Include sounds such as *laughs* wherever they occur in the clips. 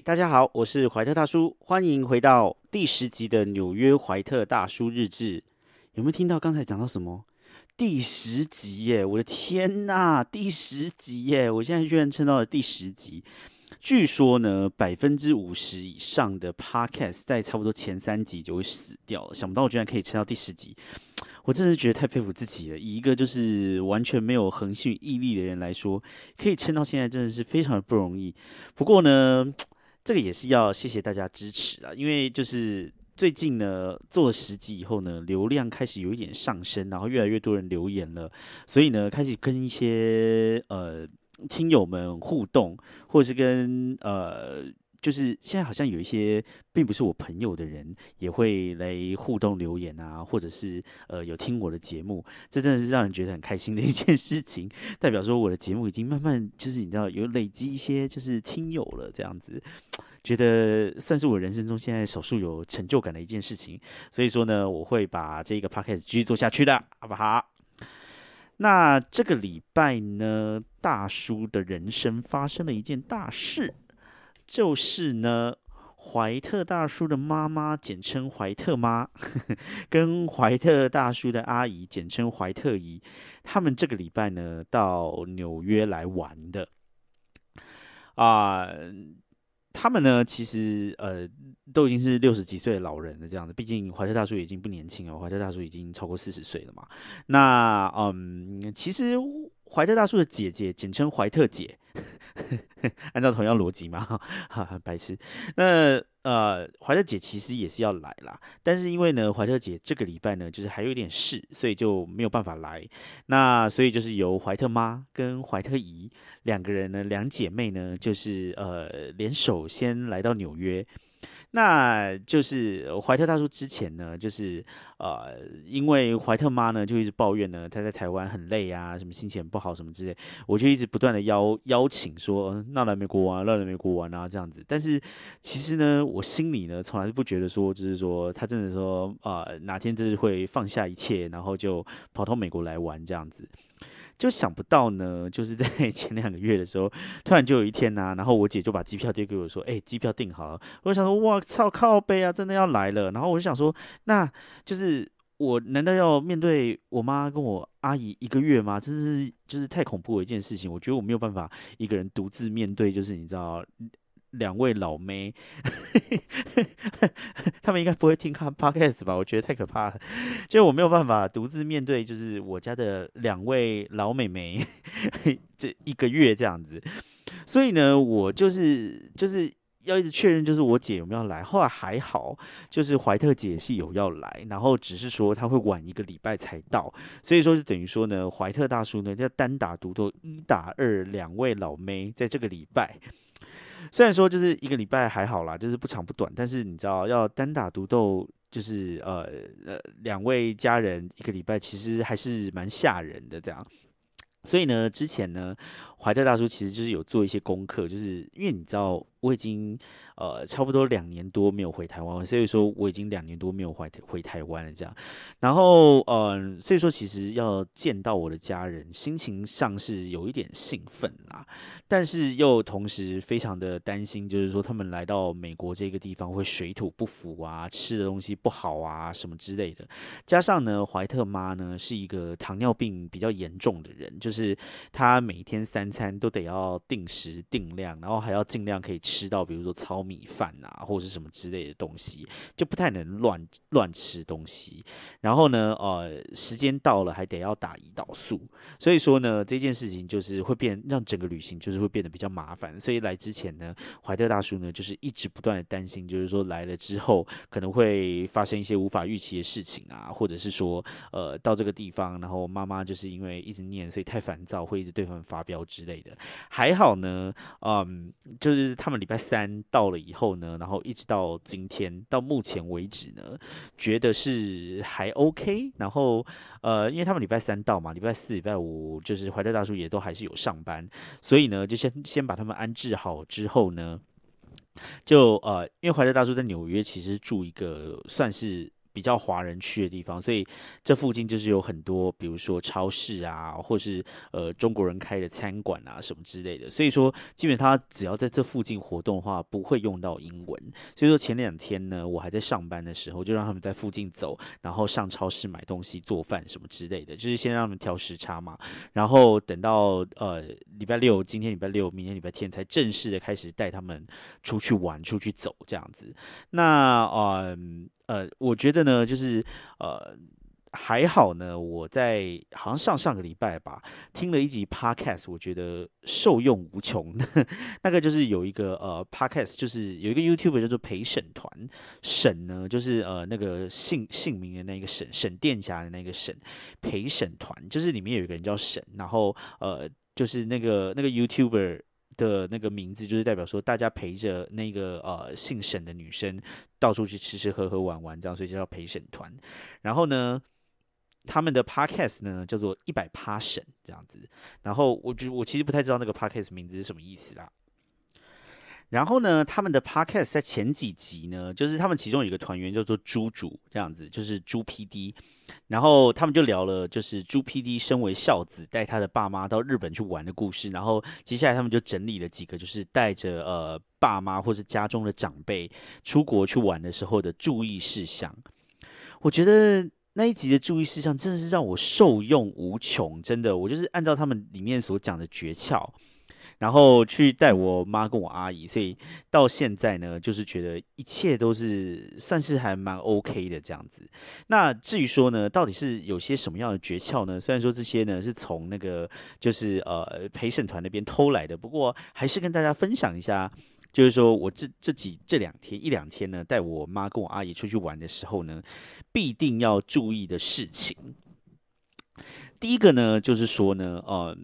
大家好，我是怀特大叔，欢迎回到第十集的纽约怀特大叔日志。有没有听到刚才讲到什么？第十集耶！我的天呐，第十集耶！我现在居然撑到了第十集。据说呢，百分之五十以上的 podcast 在差不多前三集就会死掉了。想不到我居然可以撑到第十集，我真的觉得太佩服自己了。以一个就是完全没有恒心毅力的人来说，可以撑到现在真的是非常的不容易。不过呢，这个也是要谢谢大家支持啊，因为就是最近呢做了十集以后呢，流量开始有一点上升，然后越来越多人留言了，所以呢开始跟一些呃。听友们互动，或者是跟呃，就是现在好像有一些并不是我朋友的人，也会来互动留言啊，或者是呃有听我的节目，这真的是让人觉得很开心的一件事情，代表说我的节目已经慢慢就是你知道有累积一些就是听友了，这样子，觉得算是我人生中现在少数有成就感的一件事情，所以说呢，我会把这个 podcast 继续做下去的，好不好？那这个礼拜呢，大叔的人生发生了一件大事，就是呢，怀特大叔的妈妈，简称怀特妈，呵 *laughs* 呵跟怀特大叔的阿姨，简称怀特姨，他们这个礼拜呢，到纽约来玩的，啊。他们呢，其实呃都已经是六十几岁的老人了，这样子。毕竟怀特大叔已经不年轻了，怀特大叔已经超过四十岁了嘛。那嗯，其实怀特大叔的姐姐，简称怀特姐。*laughs* 按照同样逻辑嘛，*laughs* 哈，白痴。那呃，怀特姐其实也是要来啦，但是因为呢，怀特姐这个礼拜呢，就是还有一点事，所以就没有办法来。那所以就是由怀特妈跟怀特姨两个人呢，两姐妹呢，就是呃联手先来到纽约。那就是怀特大叔之前呢，就是呃，因为怀特妈呢就一直抱怨呢，他在台湾很累啊，什么心情不好什么之类，我就一直不断的邀邀请说，那来美国玩，那来美国玩啊这样子。但是其实呢，我心里呢从来不觉得说，就是说他真的说啊，哪天就是会放下一切，然后就跑到美国来玩这样子。就想不到呢，就是 *laughs* 在前两个月的时候，突然就有一天呢，然后我姐就把机票丢给我说：“哎，机票订好了。”我想说：“哇操，靠背啊，真的要来了。”然后我就想说：“那就是我难道要面对我妈跟我阿姨一个月吗？真是就是太恐怖的一件事情。我觉得我没有办法一个人独自面对，就是你知道。”两位老妹，*laughs* 他们应该不会听看 podcast 吧？我觉得太可怕了，就我没有办法独自面对，就是我家的两位老美眉 *laughs* 这一个月这样子。所以呢，我就是就是要一直确认，就是我姐有没有来。后来还好，就是怀特姐是有要来，然后只是说她会晚一个礼拜才到，所以说就等于说呢，怀特大叔呢要单打独斗一打二，两位老妹在这个礼拜。虽然说就是一个礼拜还好啦，就是不长不短，但是你知道要单打独斗，就是呃呃两位家人一个礼拜，其实还是蛮吓人的这样。所以呢，之前呢，怀特大叔其实就是有做一些功课，就是因为你知道我已经。呃，差不多两年多没有回台湾了，所以说我已经两年多没有回回台湾了。这样，然后嗯，所以说其实要见到我的家人，心情上是有一点兴奋啦，但是又同时非常的担心，就是说他们来到美国这个地方会水土不服啊，吃的东西不好啊，什么之类的。加上呢，怀特妈呢是一个糖尿病比较严重的人，就是她每天三餐都得要定时定量，然后还要尽量可以吃吃到，比如说糙。米饭啊，或者是什么之类的东西，就不太能乱乱吃东西。然后呢，呃，时间到了还得要打胰岛素，所以说呢，这件事情就是会变，让整个旅行就是会变得比较麻烦。所以来之前呢，怀特大叔呢就是一直不断的担心，就是说来了之后可能会发生一些无法预期的事情啊，或者是说，呃，到这个地方，然后妈妈就是因为一直念，所以太烦躁，会一直对他们发飙之类的。还好呢，嗯，就是他们礼拜三到。了以后呢，然后一直到今天，到目前为止呢，觉得是还 OK。然后呃，因为他们礼拜三到嘛，礼拜四、礼拜五就是怀特大叔也都还是有上班，所以呢，就先先把他们安置好之后呢，就呃，因为怀特大叔在纽约其实住一个算是比较华人区的地方，所以这附近就是有很多，比如说超市啊，或是呃中国人开的餐馆啊什么之类的。所以说，基本他只要在这附近活动的话，不会用到英文。所以说前两天呢，我还在上班的时候，就让他们在附近走，然后上超市买东西、做饭什么之类的，就是先让他们调时差嘛。然后等到呃礼拜六，今天礼拜六，明天礼拜天才正式的开始带他们出去玩、出去走这样子。那呃呃，我觉得呢，就是呃还好呢。我在好像上上个礼拜吧，听了一集 podcast，我觉得受用无穷。*laughs* 那个就是有一个呃 podcast，就是有一个 YouTube 叫做陪审团，审呢就是呃那个姓姓名的那个沈沈殿霞的那个审陪审团，就是里面有一个人叫审，然后呃就是那个那个 YouTuber。的那个名字就是代表说，大家陪着那个呃姓沈的女生到处去吃吃喝喝玩玩，这样所以叫陪审团。然后呢，他们的 podcast 呢叫做一百趴审这样子。然后我觉我其实不太知道那个 podcast 名字是什么意思啦。然后呢，他们的 podcast 在前几集呢，就是他们其中有一个团员叫做猪主这样子，就是猪 PD。然后他们就聊了，就是朱 PD 身为孝子，带他的爸妈到日本去玩的故事。然后接下来他们就整理了几个，就是带着呃爸妈或是家中的长辈出国去玩的时候的注意事项。我觉得那一集的注意事项真的是让我受用无穷，真的，我就是按照他们里面所讲的诀窍。然后去带我妈跟我阿姨，所以到现在呢，就是觉得一切都是算是还蛮 OK 的这样子。那至于说呢，到底是有些什么样的诀窍呢？虽然说这些呢是从那个就是呃陪审团那边偷来的，不过还是跟大家分享一下，就是说我这这几这两天一两天呢，带我妈跟我阿姨出去玩的时候呢，必定要注意的事情。第一个呢，就是说呢，呃。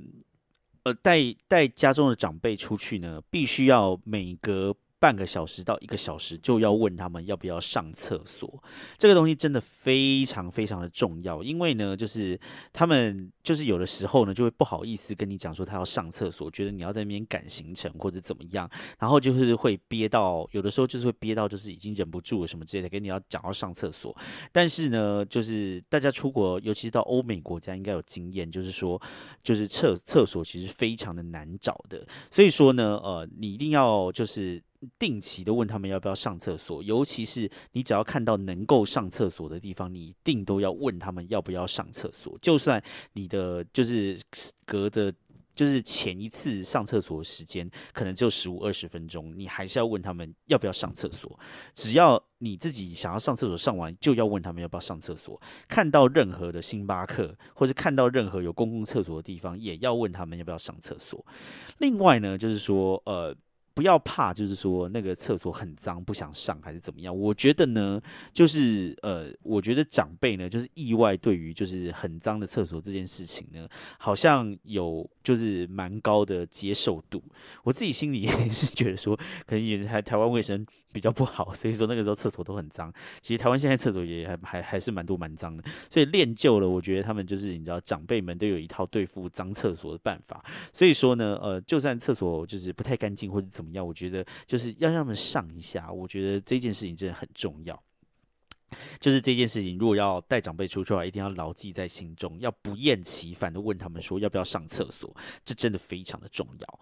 带带家中的长辈出去呢，必须要每隔。半个小时到一个小时就要问他们要不要上厕所，这个东西真的非常非常的重要，因为呢，就是他们就是有的时候呢，就会不好意思跟你讲说他要上厕所，觉得你要在那边赶行程或者怎么样，然后就是会憋到有的时候就是会憋到就是已经忍不住了什么之类的，跟你要讲要上厕所。但是呢，就是大家出国，尤其是到欧美国家，应该有经验，就是说，就是厕厕所其实非常的难找的，所以说呢，呃，你一定要就是。定期的问他们要不要上厕所，尤其是你只要看到能够上厕所的地方，你一定都要问他们要不要上厕所。就算你的就是隔着就是前一次上厕所的时间可能只有十五二十分钟，你还是要问他们要不要上厕所。只要你自己想要上厕所上完，就要问他们要不要上厕所。看到任何的星巴克，或者看到任何有公共厕所的地方，也要问他们要不要上厕所。另外呢，就是说呃。不要怕，就是说那个厕所很脏，不想上还是怎么样？我觉得呢，就是呃，我觉得长辈呢，就是意外对于就是很脏的厕所这件事情呢，好像有就是蛮高的接受度。我自己心里也是觉得说，可能也台台湾卫生比较不好，*laughs* 所以说那个时候厕所都很脏。其实台湾现在厕所也还还还是蛮多蛮脏的，所以练就了，我觉得他们就是你知道，长辈们都有一套对付脏厕所的办法。所以说呢，呃，就算厕所就是不太干净或者怎么。样我觉得就是要让他们上一下，我觉得这件事情真的很重要。就是这件事情，如果要带长辈出去的话，一定要牢记在心中，要不厌其烦的问他们说要不要上厕所，这真的非常的重要。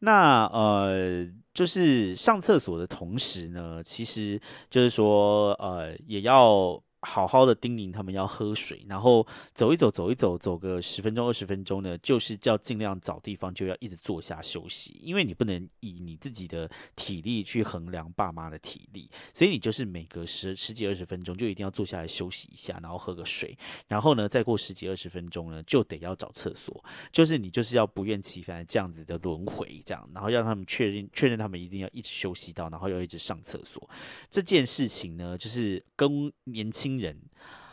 那呃，就是上厕所的同时呢，其实就是说呃，也要。好好的叮咛他们要喝水，然后走一走，走一走，走个十分钟、二十分钟呢，就是叫尽量找地方就要一直坐下休息，因为你不能以你自己的体力去衡量爸妈的体力，所以你就是每隔十十几二十分钟就一定要坐下来休息一下，然后喝个水，然后呢再过十几二十分钟呢就得要找厕所，就是你就是要不厌其烦这样子的轮回这样，然后让他们确认确认他们一定要一直休息到，然后要一直上厕所这件事情呢，就是跟年轻。人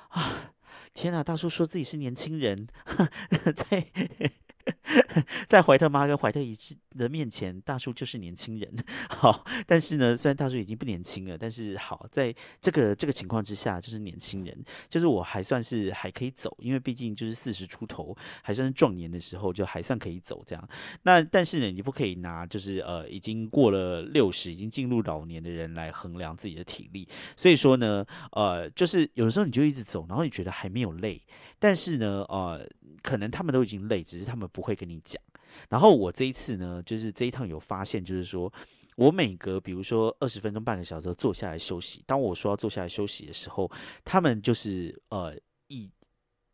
啊！天哪，大叔说自己是年轻人，*laughs* 在 *laughs* 在怀特妈跟怀特一致的面前，大叔就是年轻人。*laughs* 好，但是呢，虽然大叔已经不年轻了，但是好，在这个这个情况之下，就是年轻人，就是我还算是还可以走，因为毕竟就是四十出头，还算是壮年的时候，就还算可以走这样。那但是呢，你不可以拿就是呃已经过了六十，已经进入老年的人来衡量自己的体力。所以说呢，呃，就是有的时候你就一直走，然后你觉得还没有累，但是呢，呃，可能他们都已经累，只是他们不会跟你讲。然后我这一次呢，就是这一趟有发现，就是说我每隔比如说二十分钟、半个小时坐下来休息。当我说要坐下来休息的时候，他们就是呃以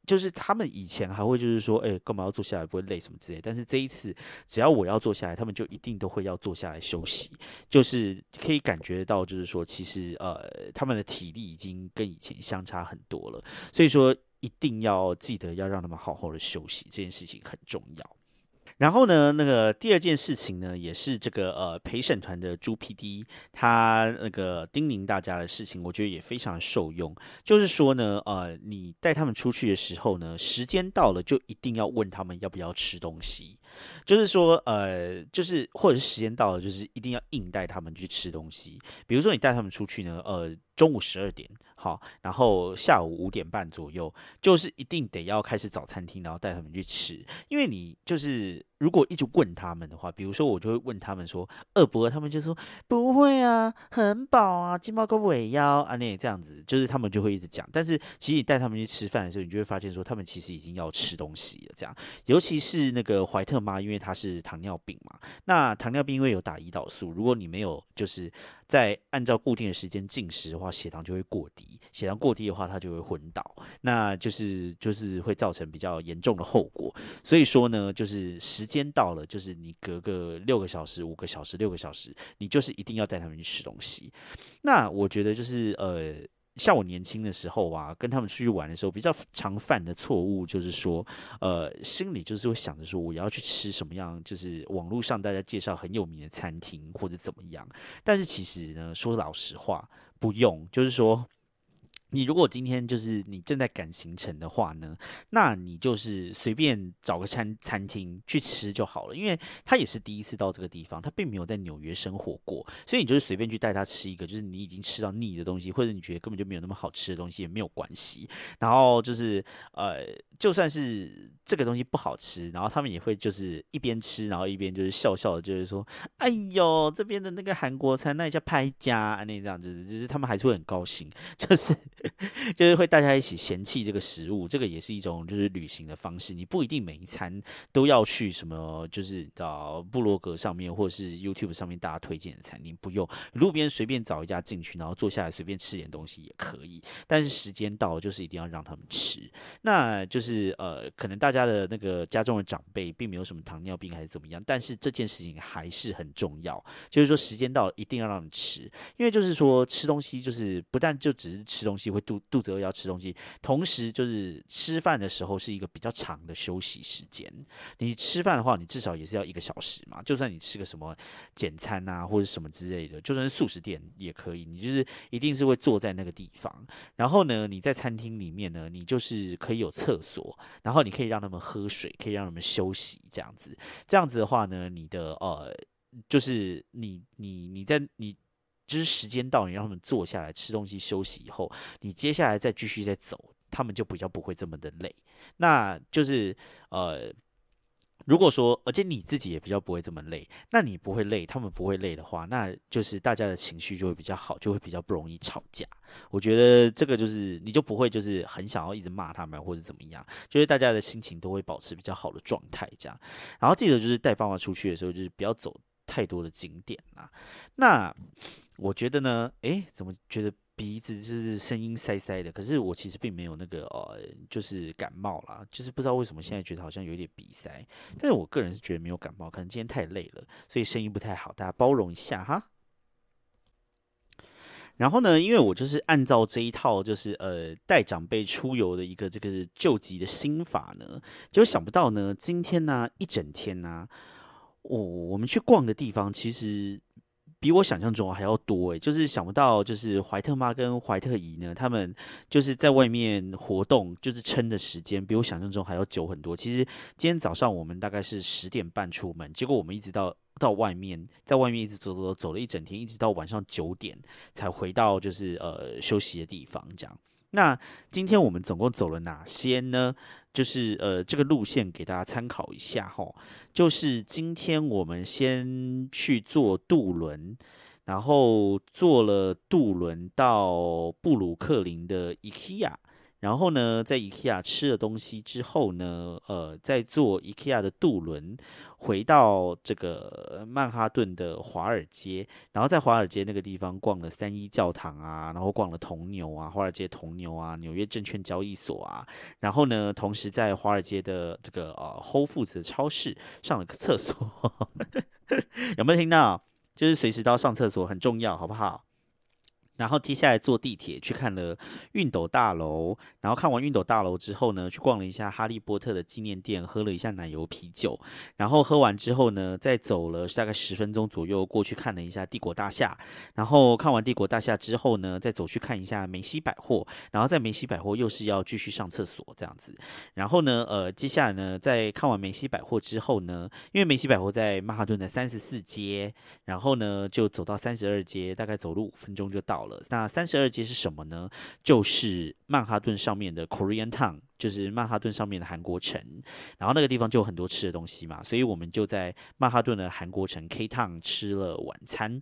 就是他们以前还会就是说，哎，干嘛要坐下来不会累什么之类。但是这一次，只要我要坐下来，他们就一定都会要坐下来休息。就是可以感觉到，就是说其实呃他们的体力已经跟以前相差很多了。所以说一定要记得要让他们好好的休息，这件事情很重要。然后呢，那个第二件事情呢，也是这个呃陪审团的朱 PD 他那个叮咛大家的事情，我觉得也非常受用。就是说呢，呃，你带他们出去的时候呢，时间到了就一定要问他们要不要吃东西。就是说，呃，就是或者是时间到了，就是一定要硬带他们去吃东西。比如说你带他们出去呢，呃。中午十二点，好，然后下午五点半左右，就是一定得要开始找餐厅，然后带他们去吃。因为你就是如果一直问他们的话，比如说我就会问他们说饿不饿，他们就说不会啊，很饱啊，金毛个尾腰啊，那这样子，就是他们就会一直讲。但是其实你带他们去吃饭的时候，你就会发现说他们其实已经要吃东西了。这样，尤其是那个怀特妈，因为她是糖尿病嘛，那糖尿病因为有打胰岛素，如果你没有就是在按照固定的时间进食的话。血糖就会过低，血糖过低的话，它就会昏倒，那就是就是会造成比较严重的后果。所以说呢，就是时间到了，就是你隔个六个小时、五个小时、六个小时，你就是一定要带他们去吃东西。那我觉得就是呃。像我年轻的时候啊，跟他们出去玩的时候，比较常犯的错误就是说，呃，心里就是会想着说，我要去吃什么样，就是网络上大家介绍很有名的餐厅或者怎么样。但是其实呢，说老实话，不用，就是说。你如果今天就是你正在赶行程的话呢，那你就是随便找个餐餐厅去吃就好了，因为他也是第一次到这个地方，他并没有在纽约生活过，所以你就是随便去带他吃一个，就是你已经吃到腻的东西，或者你觉得根本就没有那么好吃的东西也没有关系。然后就是呃，就算是这个东西不好吃，然后他们也会就是一边吃，然后一边就是笑笑的，就是说，哎呦，这边的那个韩国餐那叫拍家，那这样子，就是他们还是会很高兴，*laughs* 就是。就是会大家一起嫌弃这个食物，这个也是一种就是旅行的方式。你不一定每一餐都要去什么，就是到部落格上面或者是 YouTube 上面大家推荐的餐厅，不用路边随便找一家进去，然后坐下来随便吃点东西也可以。但是时间到了，就是一定要让他们吃。那就是呃，可能大家的那个家中的长辈并没有什么糖尿病还是怎么样，但是这件事情还是很重要。就是说时间到了，一定要让他们吃，因为就是说吃东西就是不但就只是吃东西。会肚肚子饿要吃东西，同时就是吃饭的时候是一个比较长的休息时间。你吃饭的话，你至少也是要一个小时嘛。就算你吃个什么简餐啊，或者什么之类的，就算是素食店也可以。你就是一定是会坐在那个地方。然后呢，你在餐厅里面呢，你就是可以有厕所，然后你可以让他们喝水，可以让他们休息，这样子。这样子的话呢，你的呃，就是你你你在你。就是时间到，你让他们坐下来吃东西休息以后，你接下来再继续再走，他们就比较不会这么的累。那就是呃，如果说而且你自己也比较不会这么累，那你不会累，他们不会累的话，那就是大家的情绪就会比较好，就会比较不容易吵架。我觉得这个就是你就不会就是很想要一直骂他们或者怎么样，就是大家的心情都会保持比较好的状态这样。然后记得就是带爸妈出去的时候，就是不要走太多的景点啦。那我觉得呢，诶，怎么觉得鼻子是声音塞塞的？可是我其实并没有那个呃，就是感冒啦，就是不知道为什么现在觉得好像有点鼻塞。但是我个人是觉得没有感冒，可能今天太累了，所以声音不太好，大家包容一下哈。然后呢，因为我就是按照这一套，就是呃带长辈出游的一个这个救急的心法呢，就想不到呢，今天呢一整天呢，我我们去逛的地方其实。比我想象中还要多诶，就是想不到，就是怀特妈跟怀特姨呢，他们就是在外面活动，就是撑的时间比我想象中还要久很多。其实今天早上我们大概是十点半出门，结果我们一直到到外面，在外面一直走走走了一整天，一直到晚上九点才回到就是呃休息的地方，这样。那今天我们总共走了哪些呢？就是呃，这个路线给大家参考一下哈。就是今天我们先去坐渡轮，然后坐了渡轮到布鲁克林的 IKEA。然后呢，在 IKEA 吃了东西之后呢，呃，再坐 IKEA 的渡轮回到这个曼哈顿的华尔街，然后在华尔街那个地方逛了三一教堂啊，然后逛了铜牛啊，华尔街铜牛啊，纽约证券交易所啊，然后呢，同时在华尔街的这个呃 Whole Foods 的超市上了个厕所，*laughs* 有没有听到？就是随时都要上厕所，很重要，好不好？然后接下来坐地铁去看了熨斗大楼，然后看完熨斗大楼之后呢，去逛了一下哈利波特的纪念店，喝了一下奶油啤酒。然后喝完之后呢，再走了大概十分钟左右过去看了一下帝国大厦。然后看完帝国大厦之后呢，再走去看一下梅西百货。然后在梅西百货又是要继续上厕所这样子。然后呢，呃，接下来呢，在看完梅西百货之后呢，因为梅西百货在曼哈顿的三十四街，然后呢就走到三十二街，大概走路五分钟就到了。那三十二街是什么呢？就是曼哈顿上面的 Korean Town，就是曼哈顿上面的韩国城。然后那个地方就有很多吃的东西嘛，所以我们就在曼哈顿的韩国城 K Town 吃了晚餐。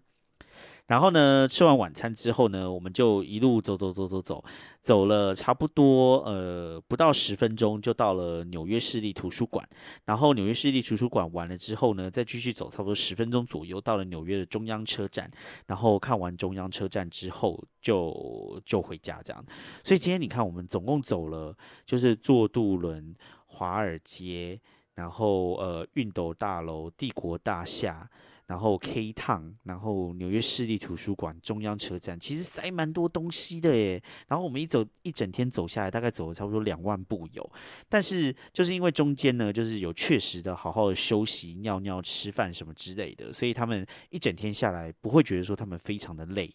然后呢，吃完晚餐之后呢，我们就一路走走走走走，走了差不多呃不到十分钟，就到了纽约市立图书馆。然后纽约市立图书馆完了之后呢，再继续走，差不多十分钟左右，到了纽约的中央车站。然后看完中央车站之后，就就回家这样。所以今天你看，我们总共走了，就是坐渡轮、华尔街，然后呃熨斗大楼、帝国大厦。然后 K 趟，然后纽约市立图书馆、中央车站，其实塞蛮多东西的耶。然后我们一走一整天走下来，大概走了差不多两万步有。但是就是因为中间呢，就是有确实的好好的休息、尿尿、吃饭什么之类的，所以他们一整天下来不会觉得说他们非常的累。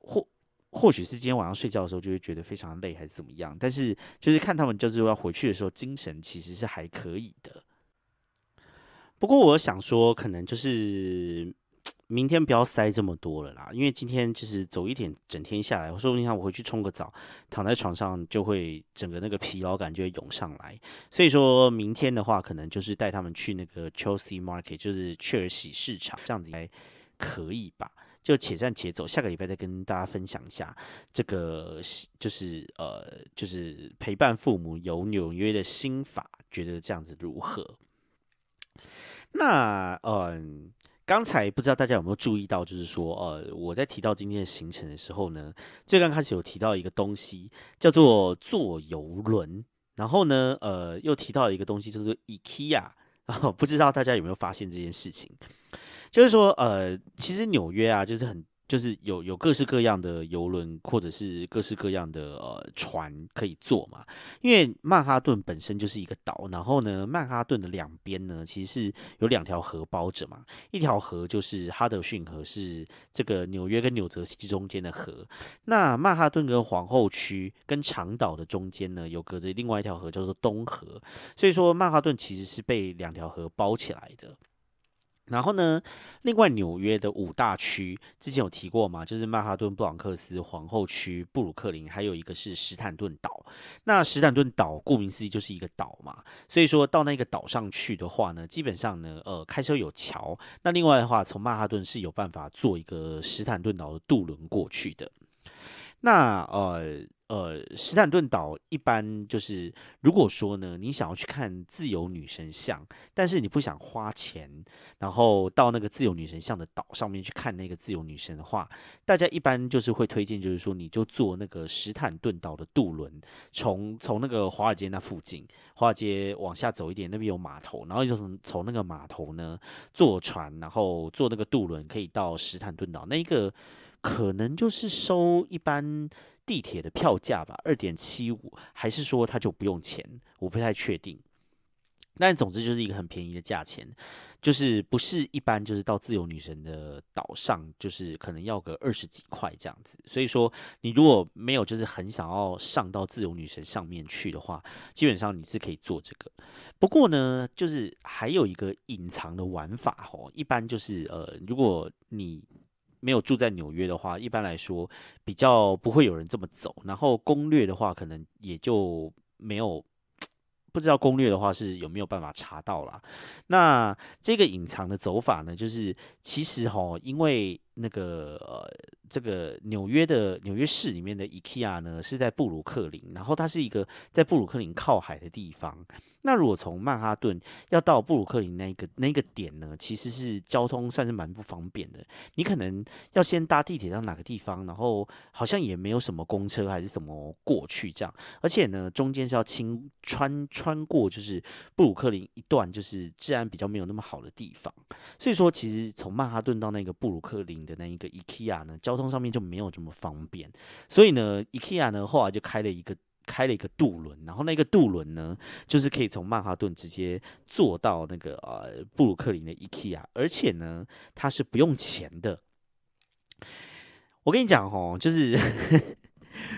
或或许是今天晚上睡觉的时候就会觉得非常的累，还是怎么样？但是就是看他们就是要回去的时候，精神其实是还可以的。不过我想说，可能就是明天不要塞这么多了啦，因为今天就是走一点，整天下来，我说你看我回去冲个澡，躺在床上就会整个那个疲劳感就会涌上来。所以说明天的话，可能就是带他们去那个 Chelsea Market，就是切尔西市场，这样子还可以吧？就且战且走，下个礼拜再跟大家分享一下这个，就是呃，就是陪伴父母游纽约的心法，觉得这样子如何？那嗯，刚才不知道大家有没有注意到，就是说，呃，我在提到今天的行程的时候呢，最刚开始有提到一个东西叫做坐游轮，然后呢，呃，又提到了一个东西叫做 IKEA，然后不知道大家有没有发现这件事情，就是说，呃，其实纽约啊，就是很。就是有有各式各样的游轮，或者是各式各样的呃船可以坐嘛。因为曼哈顿本身就是一个岛，然后呢，曼哈顿的两边呢，其实是有两条河包着嘛。一条河就是哈德逊河，是这个纽约跟纽泽西中间的河。那曼哈顿跟皇后区跟长岛的中间呢，有隔着另外一条河，叫做东河。所以说，曼哈顿其实是被两条河包起来的。然后呢，另外纽约的五大区之前有提过嘛，就是曼哈顿、布朗克斯、皇后区、布鲁克林，还有一个是史坦顿岛。那史坦顿岛顾名思义就是一个岛嘛，所以说到那个岛上去的话呢，基本上呢，呃，开车有桥。那另外的话，从曼哈顿是有办法坐一个史坦顿岛的渡轮过去的。那呃。呃，史坦顿岛一般就是，如果说呢，你想要去看自由女神像，但是你不想花钱，然后到那个自由女神像的岛上面去看那个自由女神的话，大家一般就是会推荐，就是说你就坐那个史坦顿岛的渡轮，从从那个华尔街那附近，华尔街往下走一点，那边有码头，然后就从从那个码头呢坐船，然后坐那个渡轮可以到史坦顿岛，那一个可能就是收一般。地铁的票价吧，二点七五，还是说他就不用钱？我不太确定。但总之就是一个很便宜的价钱，就是不是一般就是到自由女神的岛上，就是可能要个二十几块这样子。所以说，你如果没有就是很想要上到自由女神上面去的话，基本上你是可以做这个。不过呢，就是还有一个隐藏的玩法哦，一般就是呃，如果你没有住在纽约的话，一般来说比较不会有人这么走。然后攻略的话，可能也就没有。不知道攻略的话是有没有办法查到啦。那这个隐藏的走法呢，就是其实哈，因为那个呃，这个纽约的纽约市里面的 IKEA 呢是在布鲁克林，然后它是一个在布鲁克林靠海的地方。那如果从曼哈顿要到布鲁克林那个那个点呢，其实是交通算是蛮不方便的。你可能要先搭地铁到哪个地方，然后好像也没有什么公车还是什么过去这样。而且呢，中间是要清穿穿过就是布鲁克林一段就是治安比较没有那么好的地方。所以说，其实从曼哈顿到那个布鲁克林的那一个 IKEA 呢，交通上面就没有这么方便。所以呢，IKEA 呢后来就开了一个。开了一个渡轮，然后那个渡轮呢，就是可以从曼哈顿直接坐到那个呃布鲁克林的 IKEA，而且呢，它是不用钱的。我跟你讲哦，就是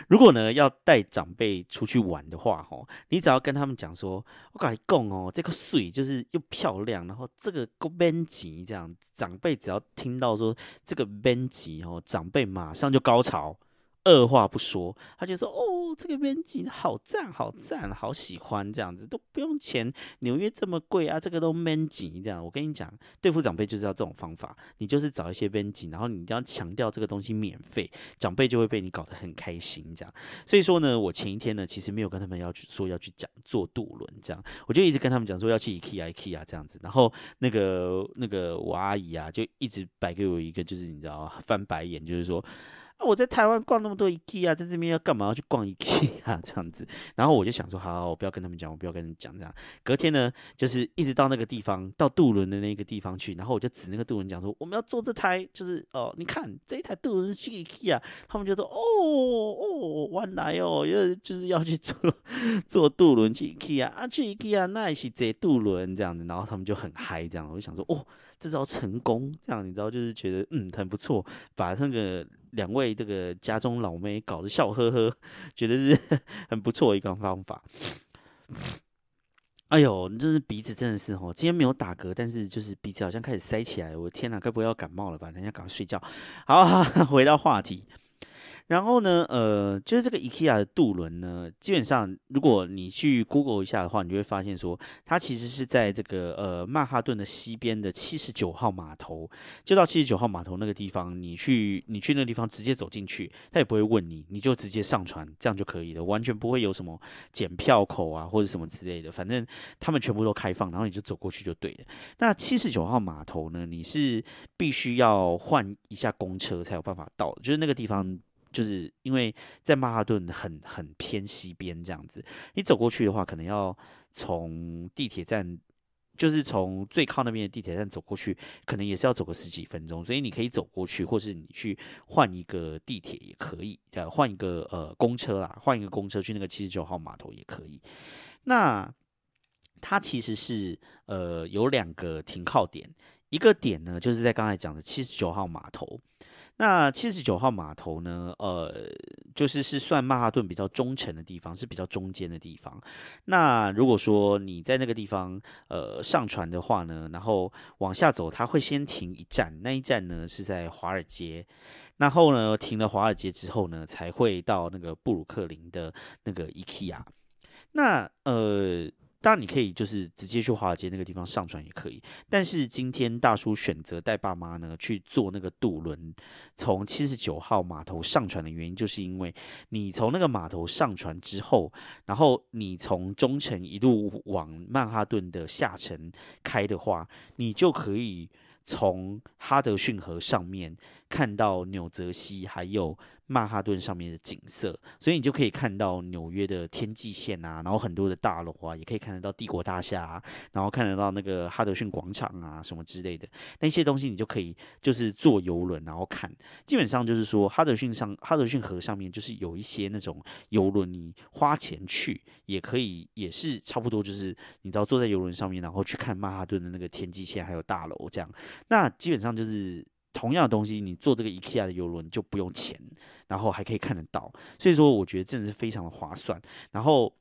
如果呢要带长辈出去玩的话，吼，你只要跟他们讲说，我跟你讲哦，这个水就是又漂亮，然后这个够边级这样，长辈只要听到说这个边级哦，长辈马上就高潮。二话不说，他就说：“哦，这个边景好赞，好赞，好喜欢，这样子都不用钱。纽约这么贵啊，这个都边景这样。我跟你讲，对付长辈就是要这种方法，你就是找一些边景，然后你一定要强调这个东西免费，长辈就会被你搞得很开心这样。所以说呢，我前一天呢，其实没有跟他们要去说要去讲坐渡轮这样，我就一直跟他们讲说要去 IKEA IKEA 这样子。然后那个那个我阿姨啊，就一直摆给我一个就是你知道翻白眼，就是说。我在台湾逛那么多 IKEA，在这边要干嘛？要去逛 IKEA 这样子，然后我就想说，好，我不要跟他们讲，我不要跟他们讲这样。隔天呢，就是一直到那个地方，到渡轮的那个地方去，然后我就指那个渡轮讲说，我们要坐这台，就是哦，你看这一台渡轮去 IKEA，他们就说，哦哦，原来哦，又就是要去坐坐渡轮去 IKEA 啊，去 IKEA 那也是坐渡轮这样子，然后他们就很嗨这样，我就想说，哦，这招成功，这样你知道，就是觉得嗯很不错，把那个。两位这个家中老妹搞得笑呵呵，觉得是 *laughs* 很不错一个方法。哎呦，你这是鼻子真的是哦，今天没有打嗝，但是就是鼻子好像开始塞起来，我天哪，该不会要感冒了吧？人家赶快睡觉。好，*laughs* 回到话题。然后呢，呃，就是这个 IKEA 的渡轮呢，基本上如果你去 Google 一下的话，你就会发现说，它其实是在这个呃曼哈顿的西边的七十九号码头，就到七十九号码头那个地方，你去你去那个地方直接走进去，他也不会问你，你就直接上船，这样就可以了，完全不会有什么检票口啊或者什么之类的，反正他们全部都开放，然后你就走过去就对了。那七十九号码头呢，你是必须要换一下公车才有办法到，就是那个地方。就是因为在曼哈顿很很偏西边这样子，你走过去的话，可能要从地铁站，就是从最靠那边的地铁站走过去，可能也是要走个十几分钟。所以你可以走过去，或是你去换一个地铁也可以，呃换一个呃公车啦，换一个公车去那个七十九号码头也可以。那它其实是呃有两个停靠点，一个点呢就是在刚才讲的七十九号码头。那七十九号码头呢？呃，就是是算曼哈顿比较中层的地方，是比较中间的地方。那如果说你在那个地方呃上船的话呢，然后往下走，它会先停一站，那一站呢是在华尔街。然后呢，停了华尔街之后呢，才会到那个布鲁克林的那个 IKEA。那呃。当然，你可以就是直接去华尔街那个地方上船也可以。但是今天大叔选择带爸妈呢去坐那个渡轮，从七十九号码头上船的原因，就是因为你从那个码头上船之后，然后你从中城一路往曼哈顿的下城开的话，你就可以从哈德逊河上面看到纽泽西还有。曼哈顿上面的景色，所以你就可以看到纽约的天际线啊，然后很多的大楼啊，也可以看得到帝国大厦啊，然后看得到那个哈德逊广场啊什么之类的那些东西，你就可以就是坐游轮然后看。基本上就是说哈德逊上哈德逊河上面就是有一些那种游轮，你花钱去也可以，也是差不多就是你知道坐在游轮上面，然后去看曼哈顿的那个天际线还有大楼这样。那基本上就是。同样的东西，你坐这个 IKEA 的游轮就不用钱，然后还可以看得到，所以说我觉得真的是非常的划算。然后。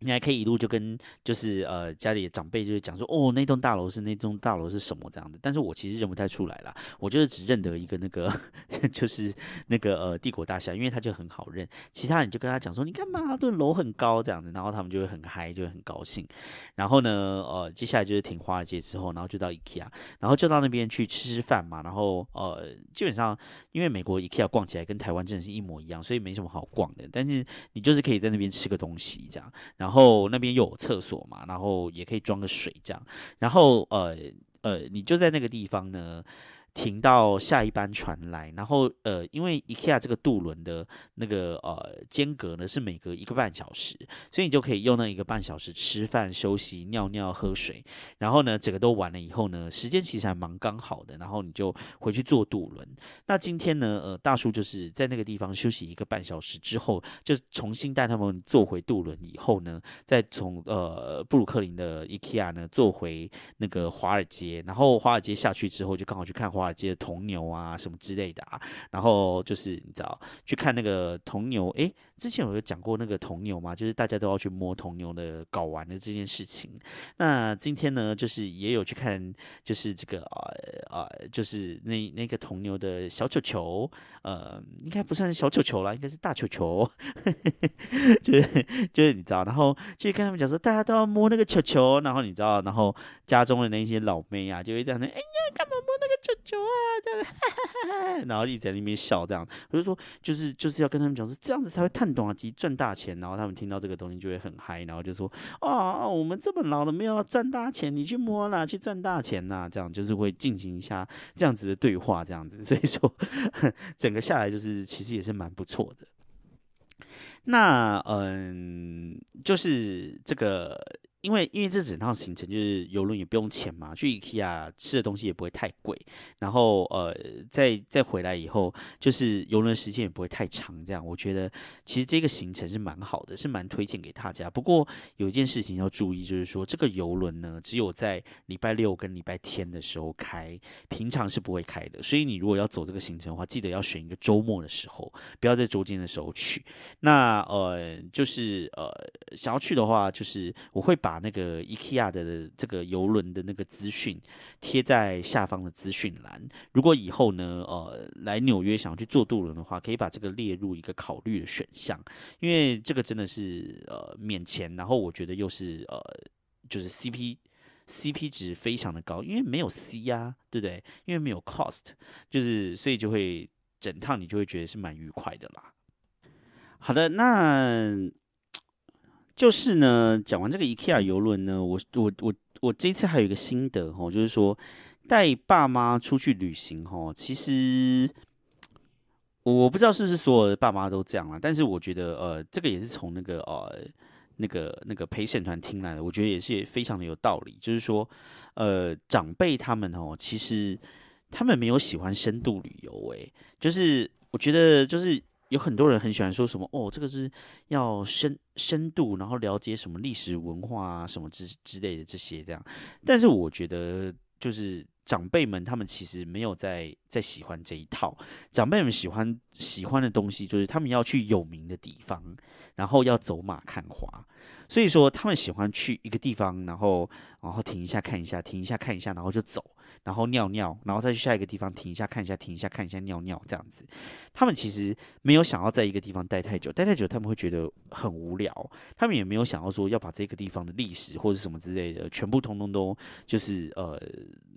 你还可以一路就跟就是呃家里的长辈就是讲说哦那栋大楼是那栋大楼是什么？这样的，但是我其实认不太出来啦，我就是只认得一个那个 *laughs* 就是那个呃帝国大厦，因为它就很好认，其他人就跟他讲说你干嘛，这楼很高。这样子，然后他们就会很嗨，就会很高兴。然后呢呃接下来就是停华尔街之后，然后就到 IKEA，然后就到那边去吃吃饭嘛，然后呃基本上因为美国 IKEA 逛起来跟台湾真的是一模一样，所以没什么好逛的，但是你就是可以在那边吃个东西这样，然然后那边又有厕所嘛，然后也可以装个水这样，然后呃呃，你就在那个地方呢。停到下一班船来，然后呃，因为 IKEA 这个渡轮的那个呃间隔呢是每隔一个半小时，所以你就可以用那一个半小时吃饭、休息、尿尿、喝水，然后呢，整个都完了以后呢，时间其实还蛮刚好的，然后你就回去坐渡轮。那今天呢，呃，大叔就是在那个地方休息一个半小时之后，就重新带他们坐回渡轮以后呢，再从呃布鲁克林的 IKEA 呢坐回那个华尔街，然后华尔街下去之后，就刚好去看华。接铜牛啊什么之类的啊，然后就是你知道去看那个铜牛，诶，之前我有讲过那个铜牛嘛，就是大家都要去摸铜牛的睾丸的这件事情。那今天呢，就是也有去看，就是这个呃呃，就是那那个铜牛的小球球，呃，应该不算是小球球了，应该是大球球，*laughs* 就是就是你知道，然后就跟他们讲说，大家都要摸那个球球，然后你知道，然后家中的那些老妹啊，就会这样，哎呀，干嘛摸那个球球？哇，这样，然后一直在那边笑，这样，我就说，就是就是要跟他们讲说，这样子才会探短及赚大钱，然后他们听到这个东西就会很嗨，然后就说，哦，我们这么老了没有赚大钱，你去摸啦，去赚大钱呐，这样就是会进行一下这样子的对话，这样子，所以说 *laughs* 整个下来就是其实也是蛮不错的。那嗯，就是这个。因为因为这整趟行程就是游轮也不用钱嘛，去 IKEA 吃的东西也不会太贵，然后呃再再回来以后，就是游轮时间也不会太长，这样我觉得其实这个行程是蛮好的，是蛮推荐给大家。不过有一件事情要注意，就是说这个游轮呢，只有在礼拜六跟礼拜天的时候开，平常是不会开的。所以你如果要走这个行程的话，记得要选一个周末的时候，不要在周间的时候去。那呃就是呃想要去的话，就是我会把。把那个 IKEA 的这个游轮的那个资讯贴在下方的资讯栏。如果以后呢，呃，来纽约想要去坐渡轮的话，可以把这个列入一个考虑的选项，因为这个真的是呃免钱，然后我觉得又是呃就是 CP CP 值非常的高，因为没有 C 呀，对不对？因为没有 cost，就是所以就会整趟你就会觉得是蛮愉快的啦。好的，那。就是呢，讲完这个 IKEA 游轮呢，我我我我这次还有一个心得哦，就是说带爸妈出去旅行哦，其实我不知道是不是所有的爸妈都这样啊，但是我觉得呃，这个也是从那个呃那个那个陪审团听来的，我觉得也是非常的有道理，就是说呃长辈他们哦，其实他们没有喜欢深度旅游，诶，就是我觉得就是。有很多人很喜欢说什么哦，这个是要深深度，然后了解什么历史文化啊，什么之之类的这些这样。但是我觉得，就是长辈们他们其实没有在在喜欢这一套。长辈们喜欢喜欢的东西，就是他们要去有名的地方，然后要走马看花。所以说，他们喜欢去一个地方，然后然后停一下看一下，停一下看一下，然后就走。然后尿尿，然后再去下一个地方停一下看一下，停一下看一下尿尿这样子。他们其实没有想要在一个地方待太久，待太久他们会觉得很无聊。他们也没有想要说要把这个地方的历史或者什么之类的全部通通都就是呃，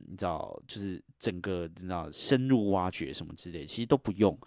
你知道，就是整个你知道深入挖掘什么之类，其实都不用。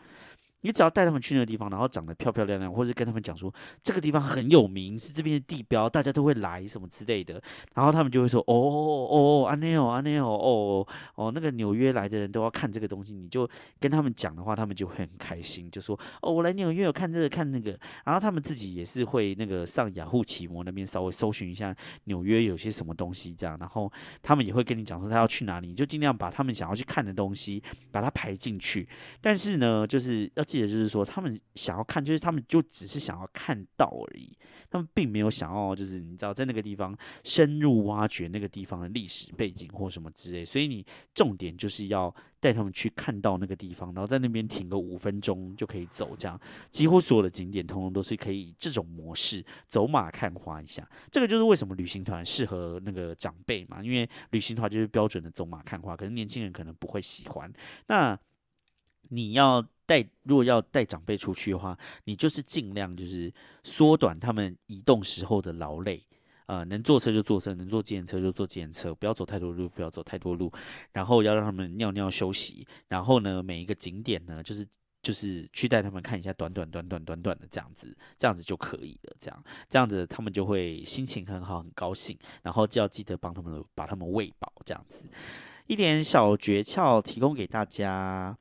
你只要带他们去那个地方，然后长得漂漂亮亮，或者跟他们讲说这个地方很有名，是这边的地标，大家都会来什么之类的，然后他们就会说哦哦安内哦安内哦哦哦那个纽约来的人都要看这个东西，你就跟他们讲的话，他们就会很开心，就说哦我来纽约有看这个看那个，然后他们自己也是会那个上雅虎奇摩那边稍微搜寻一下纽约有些什么东西这样，然后他们也会跟你讲说他要去哪里，你就尽量把他们想要去看的东西把它排进去，但是呢，就是要。记得就是说，他们想要看，就是他们就只是想要看到而已，他们并没有想要，就是你知道，在那个地方深入挖掘那个地方的历史背景或什么之类。所以你重点就是要带他们去看到那个地方，然后在那边停个五分钟就可以走。这样，几乎所有的景点通通都是可以这种模式走马看花一下。这个就是为什么旅行团适合那个长辈嘛，因为旅行团就是标准的走马看花，可是年轻人可能不会喜欢。那你要。带如果要带长辈出去的话，你就是尽量就是缩短他们移动时候的劳累，呃，能坐车就坐车，能坐自行车就坐自行车，不要走太多路，不要走太多路，然后要让他们尿尿休息，然后呢，每一个景点呢，就是就是去带他们看一下短短短短短短的这样子，这样子就可以了，这样这样子他们就会心情很好，很高兴，然后就要记得帮他们把他们喂饱，这样子一点小诀窍提供给大家。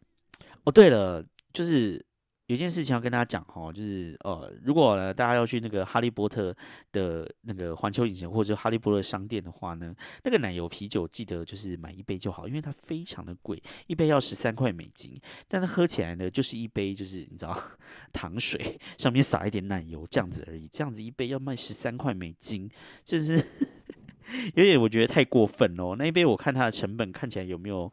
哦，对了。就是有件事情要跟大家讲哈，就是呃，如果呢大家要去那个哈利波特的那个环球影城或者哈利波特商店的话呢，那个奶油啤酒记得就是买一杯就好，因为它非常的贵，一杯要十三块美金，但是喝起来呢就是一杯就是你知道 *laughs* 糖水上面撒一点奶油这样子而已，这样子一杯要卖十三块美金，真是 *laughs* 有点我觉得太过分哦。那一杯我看它的成本看起来有没有？